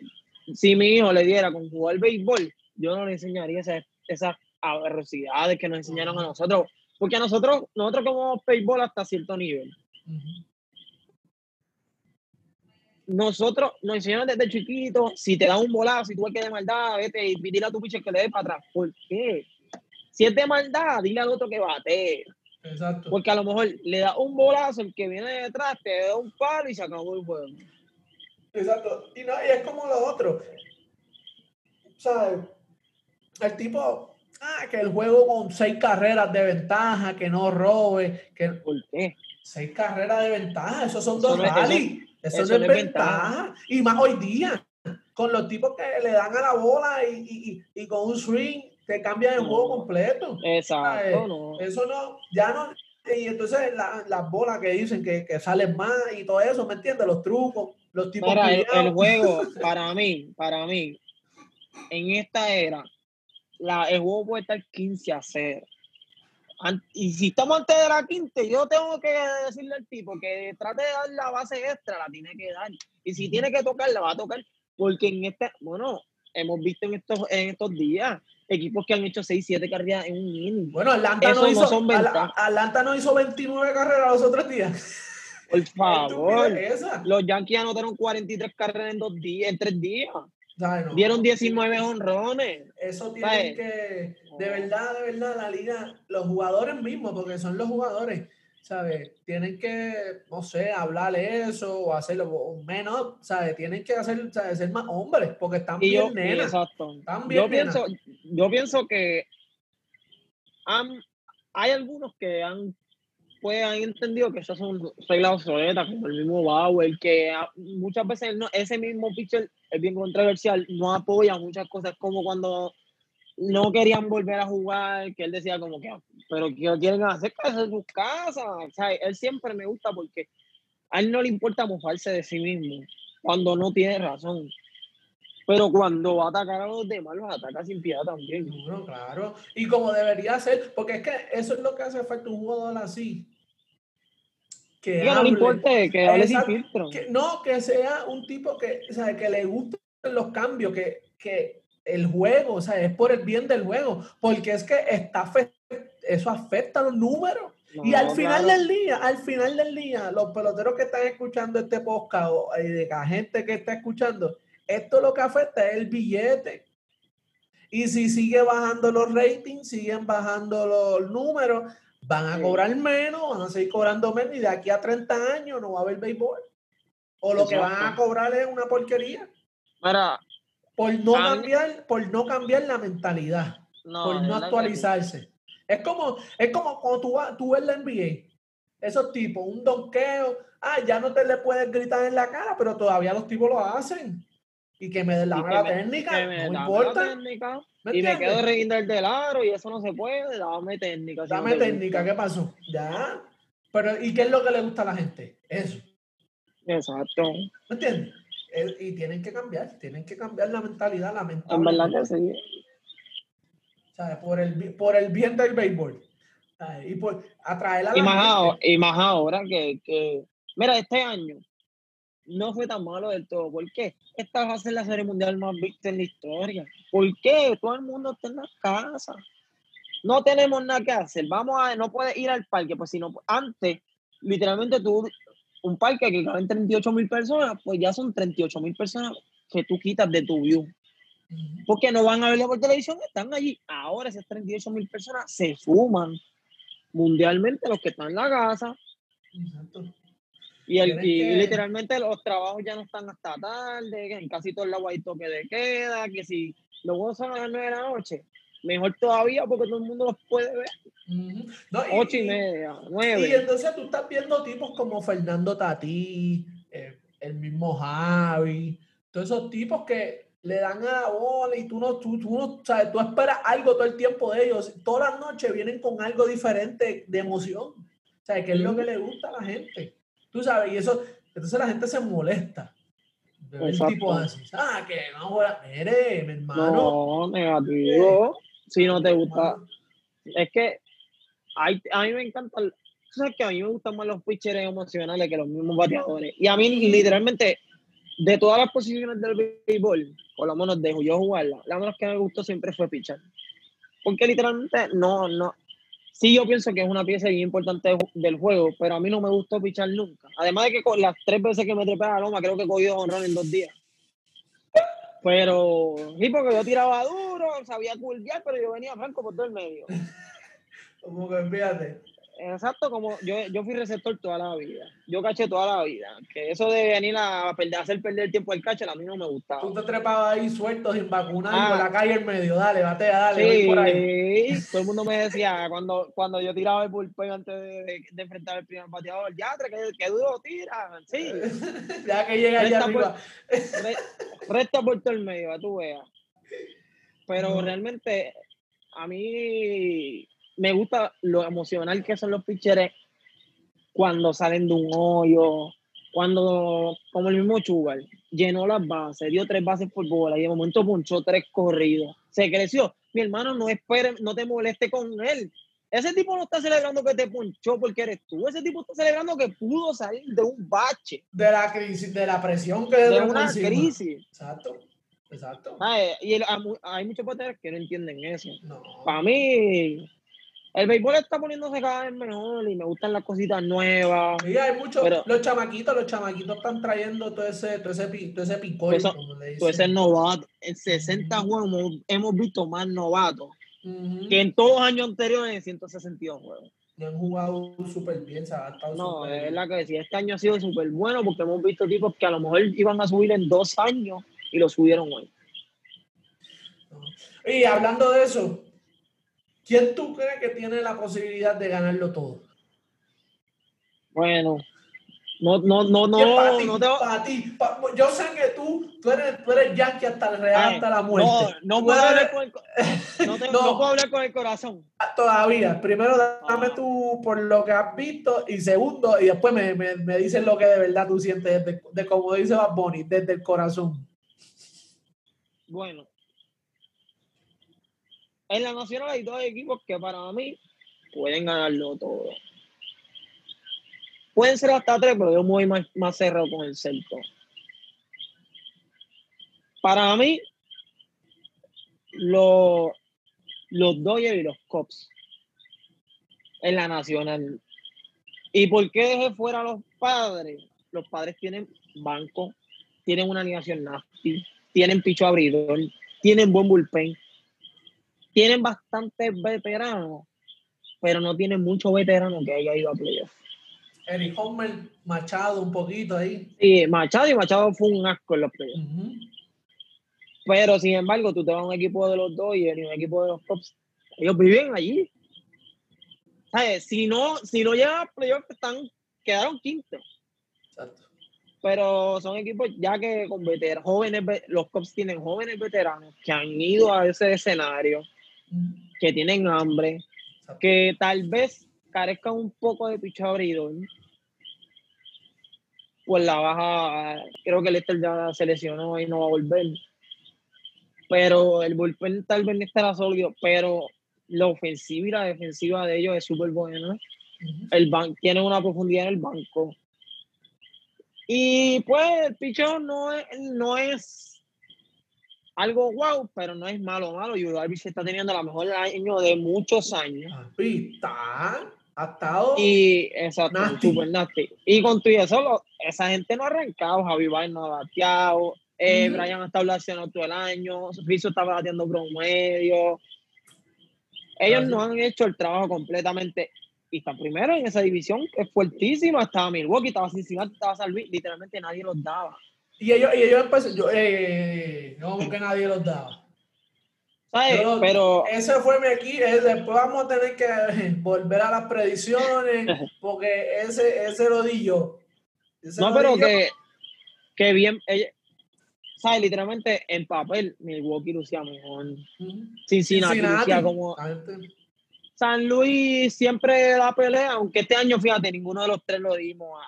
Si mi hijo le diera con jugar béisbol, yo no le enseñaría esas, esas aberrosidades que nos enseñaron a nosotros, porque a nosotros, nosotros como béisbol hasta cierto nivel. Nosotros nos enseñaron desde chiquito, si te da un bolazo, si tú que de maldad, vete y dile a tu pitcher que le dé para atrás. ¿Por qué? Si es de maldad, dile al otro que bate. Exacto. Porque a lo mejor le da un bolazo, el que viene detrás te da un palo y se acabó el juego. Exacto. Y, no, y es como lo otro. ¿Sabes? El tipo, ah, que el juego con seis carreras de ventaja, que no robe. Que... ¿Por qué? Seis carreras de ventaja, esos son dos rally. Eso, no es ventaja. Y más hoy día, con los tipos que le dan a la bola y, y, y con un swing te cambia el juego completo. Exacto, no. Eso no, ya no. Y entonces las bolas que dicen que, que, salen más y todo eso, ¿me entiendes? Los trucos, los tipos Mira, el, juego, para mí, para mí, en esta era, la, el juego puede estar 15 a 0. Y si estamos antes de la quinta, yo tengo que decirle al tipo que trate de dar la base extra, la tiene que dar. Y si tiene que tocar, la va a tocar. Porque en este, bueno, hemos visto en estos, en estos días equipos que han hecho 6, 7 carreras en un inning. Bueno, Atlanta no, hizo, Atlanta no hizo 29 carreras los otros días. Por favor. Los Yankees anotaron 43 carreras en dos días, en tres días. Dieron 19 honrones. Eso tiene que, de verdad, de verdad, la liga, los jugadores mismos, porque son los jugadores, ¿sabes? Tienen que, no sé, hablarle eso o hacerlo menos, ¿sabes? Tienen que hacer, ser más hombres porque están bien nenas. Exacto. yo, pienso, yo pienso que han, hay algunos que han, pues, han entendido que esas son reglas obsoletas, como el mismo Bauer, que muchas veces no, ese mismo pitcher es bien controversial, no apoya muchas cosas como cuando no querían volver a jugar, que él decía como que, pero que quieren hacer cosas en sus casas. O sea, él siempre me gusta porque a él no le importa mofarse de sí mismo cuando no tiene razón. Pero cuando va a atacar a los demás, los ataca sin piedad también. Bueno, claro. Y como debería ser, porque es que eso es lo que hace falta un jugador así. Que no le importe, que hable sin filtro. no, que sea un tipo que, o sea, que le gusten los cambios, que, que el juego, o sea, es por el bien del juego, porque es que está eso afecta a los números. y al final del día, al final del día, los peloteros que están escuchando este podcast o la gente que está escuchando, esto lo que afecta es el billete. Y si sigue bajando los ratings, siguen bajando los números, van a cobrar menos, van a seguir cobrando menos y de aquí a 30 años no va a haber béisbol. O lo que van a cobrar es una porquería. Para, por no cambiar, por no cambiar la mentalidad, No, por no actualizarse. Es como, es como cuando tú, tú ves la NBA, esos tipos, un donqueo, ah, ya no te le puedes gritar en la cara, pero todavía los tipos lo hacen. Y que me den la mala técnica, me no importa. técnica, ¿me y me quedo reguindar del aro y eso no se puede, dame técnica. si Dame técnica, gusta. ¿qué pasó? Ya. Pero, ¿y qué es lo que le gusta a la gente? Eso. Exacto. ¿Me entiendes? Y tienen que cambiar, tienen que cambiar la mentalidad, la En mentalidad. verdad que sí. ¿sabes? Por el, por el bien del béisbol. ¿sabes? Y por atraer a la Y más, gente. ahora, y más ahora que, que, mira, este año no fue tan malo del todo. ¿Por qué? Esta va a ser la serie mundial más vista en la historia. ¿Por qué? Todo el mundo está en la casa. No tenemos nada que hacer. Vamos a, no puedes ir al parque, pues si no, antes, literalmente tú, un parque que caben 38 mil personas, pues ya son 38 mil personas que tú quitas de tu view. Porque no van a verlo por televisión, están allí. Ahora esas 38 mil personas se suman mundialmente los que están en la casa. Exacto. Y, el, Tienes y que- literalmente los trabajos ya no están hasta tarde, que en casi todos lados hay toque de queda, que si los juegos son a las 9 de la noche, mejor todavía porque todo el mundo los puede ver. No, 8 y media, Y 9. entonces tú estás viendo tipos como Fernando Tatí, eh, el mismo Javi, todos esos tipos que le dan a la bola y tú no, tú, tú no, sabes, tú esperas algo todo el tiempo de ellos. Todas las noches vienen con algo diferente de emoción. O sea, que es lo que le gusta a la gente. Tú sabes, y eso, entonces la gente se molesta. De ver tipos así. Ah, que no, mire, mi hermano. No, negativo. Si no te gusta. Es que hay, a mí me encanta. sabes que a mí me gustan más los pitchers emocionales que los mismos bateadores. Y a mí, literalmente, de todas las posiciones del béisbol, por lo menos dejo yo jugarla, la menos que me gustó siempre fue pitcher. Porque literalmente no, no. Sí, yo pienso que es una pieza bien importante de- del juego, pero a mí no me gustó pichar nunca. Además de que con las tres veces que me trepé a loma, creo que he cogido honrón en dos días. Pero, sí, porque yo tiraba duro, sabía curviar, pero yo venía franco por todo el medio. Como que fíjate. Exacto, como yo, yo fui receptor toda la vida. Yo caché toda la vida. Que eso de venir a perder, hacer perder el tiempo del catcher a mí no me gustaba. Tú te trepabas ahí suelto, sin vacunar, y Ah. por la calle en medio. Dale, batea, dale, voy por ahí. Sí, todo el mundo me decía cuando, cuando yo tiraba el bullpen antes de, de- de enfrentar al primer bateador, ya, que, que duro tira. Sí, ya que llega allá arriba. re- resta por todo el medio, a tú veas. Pero realmente a mí me gusta lo emocional que son los pitchers cuando salen de un hoyo, cuando, como el mismo Chugal, llenó las bases, dio tres bases por bola y de momento punchó tres corridos. Se creció. Mi hermano, no espere, no te moleste con él. Ese tipo no está celebrando que te punchó porque eres tú. Ese tipo está celebrando que pudo salir de un bache, De la crisis, de la presión que de una encima. crisis. Exacto, exacto. Y el- hay mu- hay muchos bateadores que no entienden eso. No. Para mí, el béisbol está poniéndose cada vez mejor y me gustan las cositas nuevas. Sí, hay muchos, los chamaquitos, los chamaquitos están trayendo todo ese, todo ese, todo ese picor, Eso- como le Tú dicen. ese novato, en 60 juegos hemos, hemos visto más novatos que en todos los años anteriores en 162 juegos. Y han jugado súper bien, se ha No, es verdad que sí, este año ha sido súper bueno porque hemos visto tipos que a lo mejor iban a subir en dos años y lo subieron hoy. Y hablando de eso, ¿quién tú crees que tiene la posibilidad de ganarlo todo? Bueno, no, no, no, ¿Quién para no, ti? no te Para ti. Pa- yo sé que tú, tú eres, tú eres yankee hasta el real, Ay, hasta la muerte. No, no puedo eres- hablar con el, no, te- No. no puedo hablar con el corazón. Todavía. Primero dame Ah. tú por lo que has visto y segundo, y después me, me, me dices lo que de verdad tú sientes, desde, de como dice Bad Bunny, desde el corazón. Bueno, en la Nacional hay dos equipos que para mí pueden ganarlo todo. Pueden ser hasta tres, pero yo me voy más, más cerrado con el Celto. Para mí, lo- los Dodgers y los Cubs en la Nacional. ¿Y por qué dejé fuera a los padres? Los padres tienen banco, tienen una alineación nasty, tienen picho abridor, tienen buen bullpen, tienen bastantes veteranos, pero no tienen muchos veteranos que haya ido a playoff. Eric Homer, Machado un poquito ahí. Sí, Machado y Machado fue un asco en los playoffs. Pero sin embargo, tú te vas a un equipo de los Dodgers y un equipo de los Cubs, ellos viven allí. ¿Sabes? Si no, si no llegan a playoffs, están, quedaron quinto. Exacto. Pero son equipos ya que con veteranos, jóvenes, los Cubs tienen jóvenes veteranos que han ido a ese escenario, que tienen hambre, que tal vez carezcan un poco de pichado abridor. Pues la baja, creo que Lester ya se lesionó y no va a volver. Pero el bullpen tal vez no estará sólido, pero la ofensiva y la defensiva de ellos es súper buena. El banco tiene una profundidad en el banco. Y pues el pichón no es, no es algo wow, pero no es malo, malo. Y Darvish está teniendo la mejor año de muchos años. Está, ha estado. Y exacto, super nasty. Y con tu y eso, esa gente no ha arrancado. Javi Baez no ha bateado. Eh, Brian ha estado lesionado todo el año. Rizzo estaba batiendo promedio. Ellos no han hecho el trabajo completamente. Y están primero en esa división, que es fuertísima. Estaba Milwaukee, estaba Cincinnati, estaba San Luis. Literalmente nadie los daba. Y ellos, y ellos empezaron, yo, eh, no, que nadie los daba. ¿Sabes? Pero, ese fue mi aquí. Después vamos a tener que volver a las predicciones, porque ese, ese lo di yo. no, pero que, que bien. ¿sabes? Literalmente en papel, Milwaukee lucía mejor. Cincinnati, lucía como. San Luis siempre da pelea, aunque este año, fíjate, ninguno de los tres lo dimos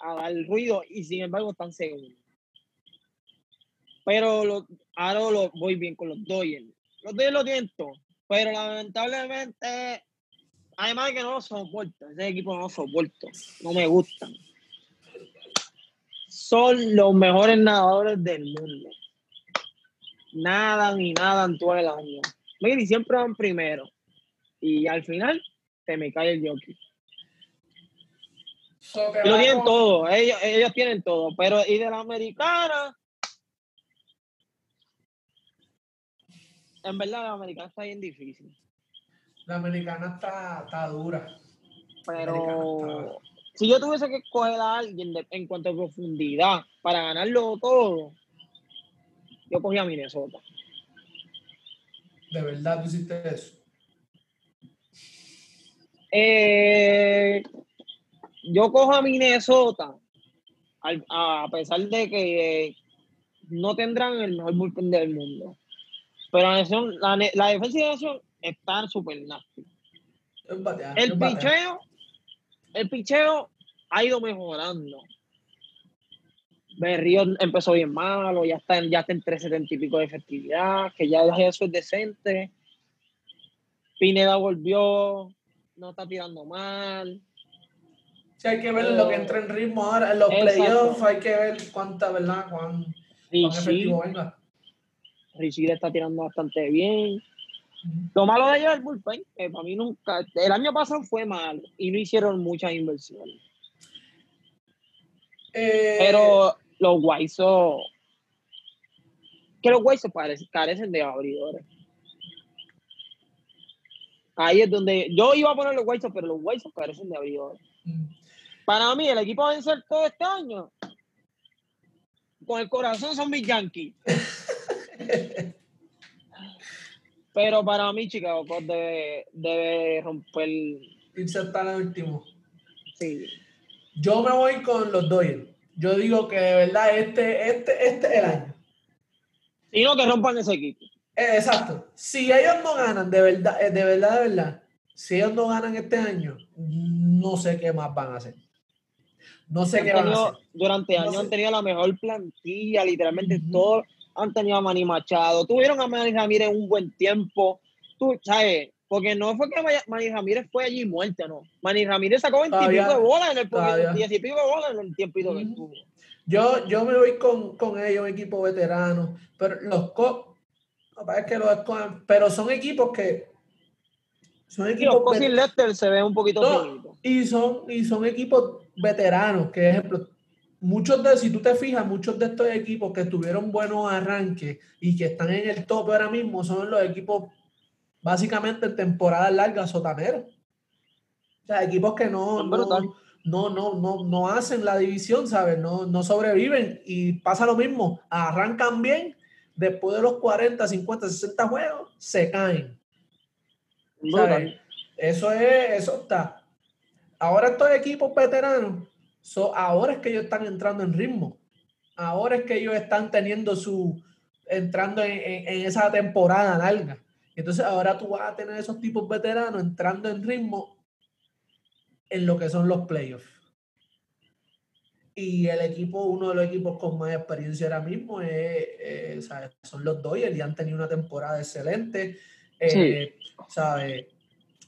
a, a dar ruido y sin embargo están segundos. Pero lo, ahora lo voy bien con los Dodgers. Los Dodgers lo tienen todo, pero lamentablemente, además de que no lo soporto, ese equipo no lo soporto, no me gustan son los mejores nadadores del mundo. Nadan y nadan todo el año. y siempre van primero. Y al final se me cae el jockey. lo tienen todo, ellos, ellos tienen todo, pero y de la americana, en verdad la americana está bien difícil. La americana está, está dura. Pero si yo tuviese que escoger a alguien en cuanto a profundidad para ganarlo todo, yo cogía a Minnesota. ¿De verdad tú hiciste eso? Eh, yo cojo a Minnesota, a pesar de que no tendrán el mejor bullpen del mundo. Pero la, la, defensa de la nación está súper nasty. El picheo el picheo ha ido mejorando. Berrío empezó bien malo, ya está, ya está en 370 y pico de efectividad, que ya eso es decente. Pineda volvió, no está tirando mal. Sí, hay que ver lo que entra en ritmo ahora. En los playoffs hay que ver cuánta, ¿verdad? Cuán, cuán efectivo venga. Richie está tirando bastante bien. Lo malo de ellos es el bullpen, que para mí nunca. El año pasado fue malo y no hicieron muchas inversiones. Eh, Pero los Guaysos. Que los Guaysos carecen de abridores. Ahí es donde. Yo iba a poner los Guaysos, pero los Guaysos carecen de abridores. Mm. Para mí, el equipo va a vencer todo este año. Con el corazón son mis Yankees. Pero para mí, Chicago debe, debe romper. Irse para el último. Sí. Yo me voy con los Dodgers. Yo digo que de verdad este, este, este es el año. Y no que rompan ese equipo. Eh, exacto. Si ellos no ganan, de verdad, eh, de verdad, de verdad, si ellos no ganan este año, no sé qué más van a hacer. No sé qué van a hacer. Durante años han tenido la mejor plantilla, literalmente todo han tenido a Manny Machado, tuvieron a Manny Ramírez un buen tiempo, tú, ¿sabes? Porque no fue que Manny Ramírez fue allí muerto, no. Manny Ramírez sacó 20 y pico de bolas en el 10 y pico de bolas en el tiempo y uh Yo, yo me voy con, con ellos, un equipo veterano, pero los co es que los pero son equipos que son equipos y Lester se ve un poquito y son y son equipos veteranos que ejemplo muchos de, si tú te fijas, muchos de estos equipos que tuvieron buenos arranques y que están en el top ahora mismo son los equipos básicamente en temporadas largas sotaneros. O sea, equipos que no, no, no, no, no, hacen la división, ¿sabes? No, no sobreviven y pasa lo mismo. Arrancan bien, después de los 40, 50, 60 juegos, se caen. Eso es, eso está. Ahora estos equipos veteranos, so, ahora es que ellos están entrando en ritmo. Ahora es que ellos están teniendo su, entrando en, en- en esa temporada larga. Entonces ahora tú vas a tener esos tipos veteranos entrando en ritmo en lo que son los playoffs. Y el equipo, uno de los equipos con más experiencia ahora mismo es, eh, ¿sabes? son los Dodgers y han tenido una temporada excelente. Eh, ¿sabes?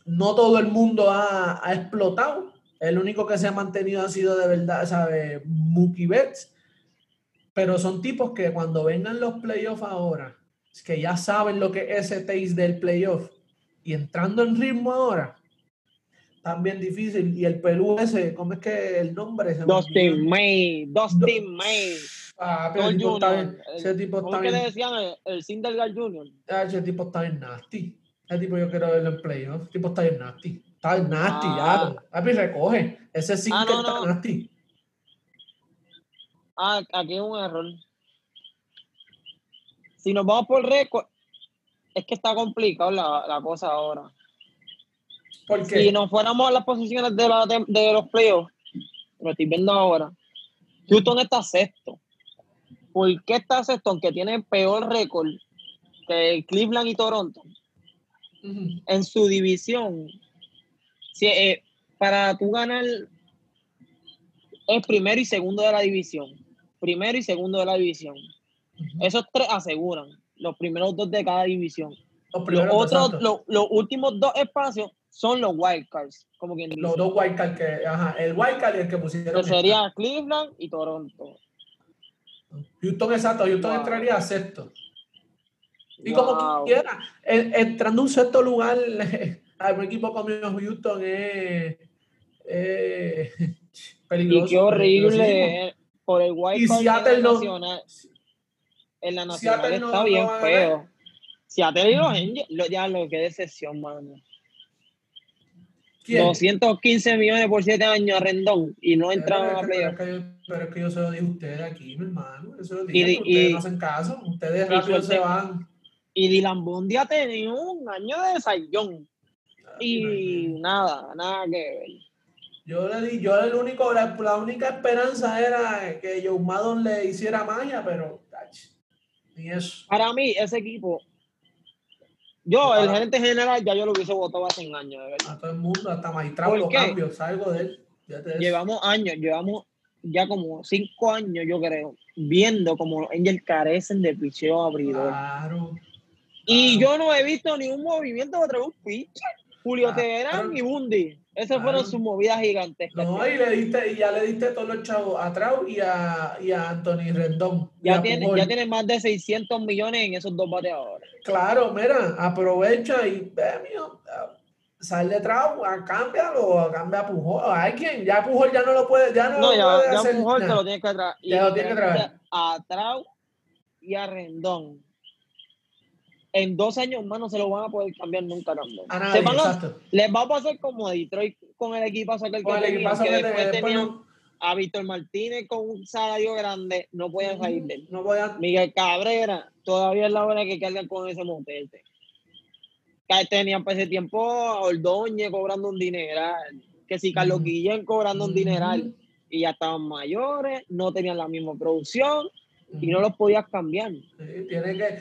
No todo el mundo ha, ha explotado. El único que se ha mantenido ha sido de verdad, ¿sabes? Mookie Betts. Pero son tipos que cuando vengan los playoffs ahora, es que ya saben lo que es ese taste del playoff y entrando en ritmo ahora, también difícil. Y el Perú ese, ¿cómo es que el nombre? Se Dustin. May, Dustin May. Ah, pero ese tipo está bien- el- ese tipo ¿Cómo está que le bien. decían? El, el Sindelgar Jr. Ah, ese tipo está bien nasty. Ese tipo yo quiero verlo en playoff. Ese tipo está bien nasty. Está nasty, Ah. ya. Papi, recoge. Ese sí Ah, que no, está no. nasty. Ah, aquí es un error. Si nos vamos por récord, es que está complicado la, la cosa ahora. Porque Si nos fuéramos a las posiciones de, la, de los playoffs, lo estoy viendo ahora, Houston está sexto. ¿Por qué está sexto? Aunque tiene peor récord que Cleveland y Toronto en su división. Si, eh, para tú ganar es primero y segundo de la división. Primero y segundo de la división. Esos tres aseguran los primeros dos de cada división. Los otros, los, los últimos dos espacios son los wildcards, como quien dice. Los dos wildcards que, ajá, el wildcard y el que pusieron. que sería Cleveland y Toronto. Houston, exacto, Houston Wow. entraría a sexto. Y como Wow. quiera, en- entrando a un sexto lugar, a un equipo como Houston es, es peligroso. Y qué horrible por el wildcard en Seattle la no- nacional. En la nacional está no bien feo. Seattle y los. Angels, ya lo que decepción, mano. ¿Quién? 215 millones por 7 años a Rendón y no entraron a pero, playoff. es que yo, pero es que yo se lo digo a ustedes aquí, mi hermano. Yo se lo Y digo, di- pero ustedes y- no hacen caso. Ustedes y rápido se van. Y Dylan Bundy ha tenido un año de sayón. Y nada, nada que ver. Yo le di, yo el único, la, la única esperanza era que Joe Maddon le hiciera magia, pero ach, ni eso. Para mí, ese equipo, yo, el gerente general, ya yo lo hubiese votado hace un año, de verdad. A todo el mundo, hasta magistrado ¿Por lo qué? cambio, salgo de él. de. Llevamos años, llevamos ya como cinco años, yo creo, viendo como los Angels carecen de picheo abridor. Claro. y claro. yo no he visto ningún movimiento contra un pitcher. Julio Claro. Teherán y Bundy. Esas fueron sus movidas gigantescas. No, y le diste, y ya le diste todos los chavos a Trau y a, y a Anthony Rendón. ya, a tiene, ya tiene más de 600 millones en esos dos bateadores. Claro, mira, aprovecha y ve, mío, sal de Trau, a- cámbialo, a cambia a Pujol. Hay quien, ya Pujol ya no lo puede, ya no, No, lo ya, puede ya hacer Pujol te lo tienes que traer. Ya lo tiene que traer. A Trau y a Rendón. En dos años más no se lo van a poder cambiar nunca tampoco. A Se nadie, van a- exacto. les va a pasar como a Detroit con el equipazo aquel que el tenían, equipazo que que te- después después tenían no- a Víctor Martínez con un salario grande, no podían salir de él. No voy a. Miguel Cabrera, todavía es la hora que cargan con ese motete. Que tenían para ese tiempo a Ordóñez cobrando un dineral, que si Carlos. Guillén cobrando un dineral, y ya estaban mayores, no tenían la misma producción y no los podías cambiar. Sí, tiene que.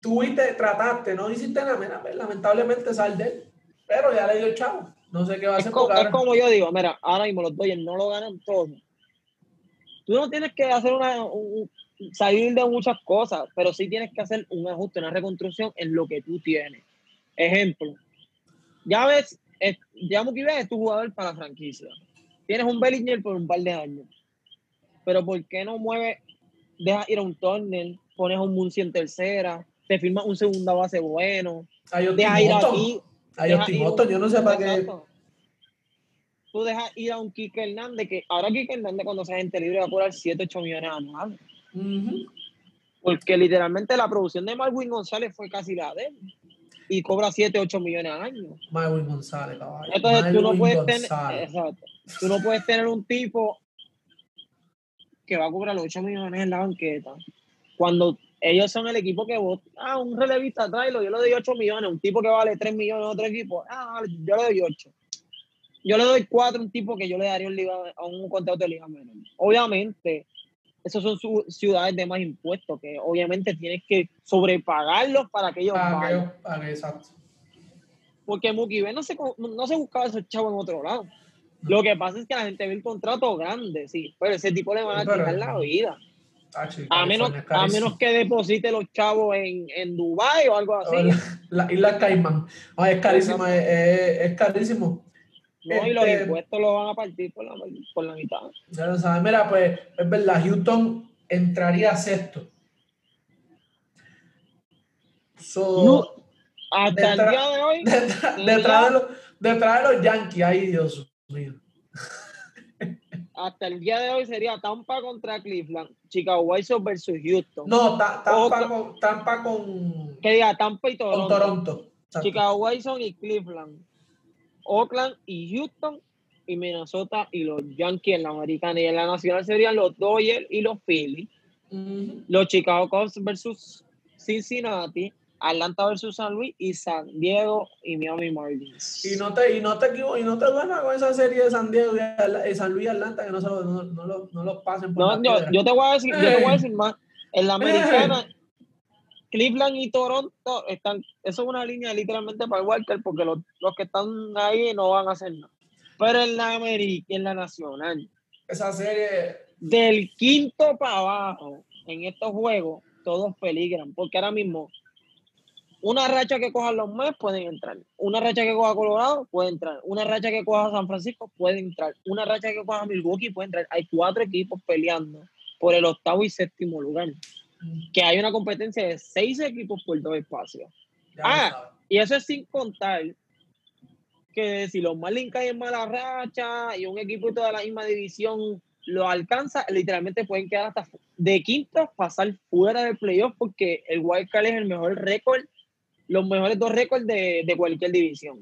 Tuviste, trataste, no hiciste nada, mira, pues, lamentablemente sal de él. Pero ya le dio el chavo. No sé qué va a Es, hacer co- porque es como yo digo, mira, ahora mismo los Dodgers no lo ganan todo. Tú no tienes que hacer una, un- salir de muchas cosas, pero sí tienes que hacer un ajuste, una reconstrucción en lo que tú tienes. Ejemplo, ya ves, eh, ya Betts es tu jugador para la franquicia. Tienes un Bellinger por un par de años. Pero ¿por qué no mueves, dejas ir a un Turner, pones a un Muncy en tercera, te firmas un segunda base bueno, ir Boston. aquí, Boston, un- yo no sé para qué. Tú dejas ir a un Kike Hernández, que ahora Kike Hernández cuando sea gente libre va a cobrar 7, 8 millones anuales. Ujú. Porque literalmente la producción de Marwin González fue casi la de él. Y cobra 7, 8 millones al año. Marwin González, caballo. Entonces tú no puedes tener, exacto. Tú no puedes tener un tipo que va a cobrar los 8 millones en la banqueta. Cuando ellos son el equipo que vota. Ah, un relevista, tráelo, yo le doy 8 millones. Un tipo que vale 3 millones a otro equipo. Ah, yo le doy 8. Yo le doy 4 a un tipo que yo le daría un liga, a un contrato de liga menor. Obviamente, esos son ciudades de más impuestos que obviamente tienes que sobrepagarlos para que ellos vayan. exacto. Porque Mookie no se, no se buscaba esos chavos en otro lado. Lo que pasa es que la gente ve el contrato grande, sí, pero ese tipo le van a quitar la vida. A, menos, a menos que deposite los chavos en, en Dubai o algo así. La, isla Caimán. es carísimo, es, carísimo. No, y los este, impuestos los van a partir por la, por la mitad. Ya lo sabes. Mira, pues es verdad, Houston entraría a sexto. hasta el día de hoy. Detrás, de los, detrás de los Yankees, ay Dios mío hasta el día de hoy sería Tampa contra Cleveland, Chicago White Sox versus Houston. No, Tampa, con, Tampa con. Que diga Tampa y Toronto. Con Toronto. Chicago White Sox y Cleveland. Oakland y Houston y Minnesota y los Yankees en la americana. Y en la nacional serían los Dodgers y los Phillies. Los Chicago Cubs versus Cincinnati. Atlanta versus San Luis y San Diego y Miami Marlins. Y no te, y no te, y no te duermas con esa serie de San Diego y San Luis y Atlanta que no, no, no, lo, no los pasen por no, yo, yo, te voy a decir, yo te voy a decir más. En la americana, Cleveland y Toronto están, eso es una línea literalmente para el Walker porque los, los que están ahí no van a hacer nada. Pero en la América, en la Nacional, esa serie del quinto para abajo en estos juegos, todos peligran porque ahora mismo una racha que coja los Mets pueden entrar. Una racha que coja Colorado puede entrar. Una racha que coja San Francisco puede entrar. Una racha que coja Milwaukee puede entrar. Hay cuatro equipos peleando por el octavo y séptimo lugar. Que hay una competencia de seis equipos por dos espacios. ah, y eso es sin contar que si los Marlins caen en mala racha y un equipo de la misma división lo alcanza, literalmente pueden quedar hasta de quinto, pasar fuera del playoff porque el Wild Card es el mejor récord los mejores dos récords de, de cualquier división.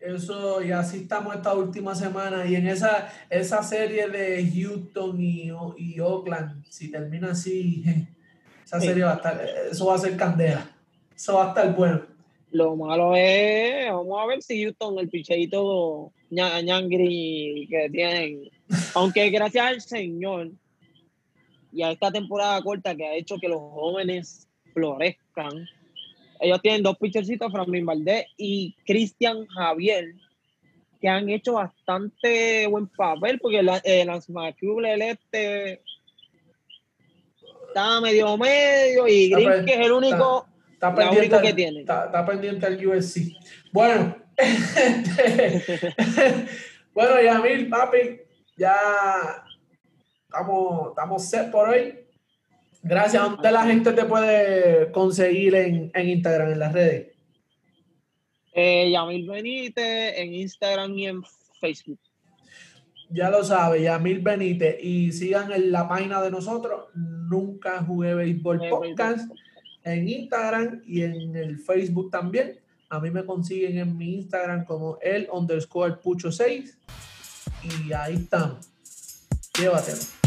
Eso, y así estamos esta última semana. Y en esa, esa serie de Houston y, y Oakland, si termina así, esa serie va a estar, eso va a ser candela. Eso va a estar bueno. Lo malo es, vamos a ver si Houston, el picheito ñangri que tienen, aunque gracias al Señor y a esta temporada corta que ha hecho que los jóvenes florezcan, ellos tienen dos pitchercitos, Franklin Valdés y Cristian Javier, que han hecho bastante buen papel, porque el eh, el este está medio medio y Green, que es el único, está, pendiente, que tiene. Está, pendiente el USC. Bueno, bueno, Yamil, papi, ya estamos, estamos set por hoy. Gracias. ¿Dónde la gente te puede conseguir en, Instagram, en las redes? Eh, Yamil Benítez en Instagram y en Facebook. Ya lo sabe, Yamil Benítez. Y sigan en la página de nosotros, Nunca Jugué Béisbol Podcast, en Instagram y en el Facebook también. A mí me consiguen en mi Instagram como el underscore pucho 6. Y ahí estamos. Llévatelo.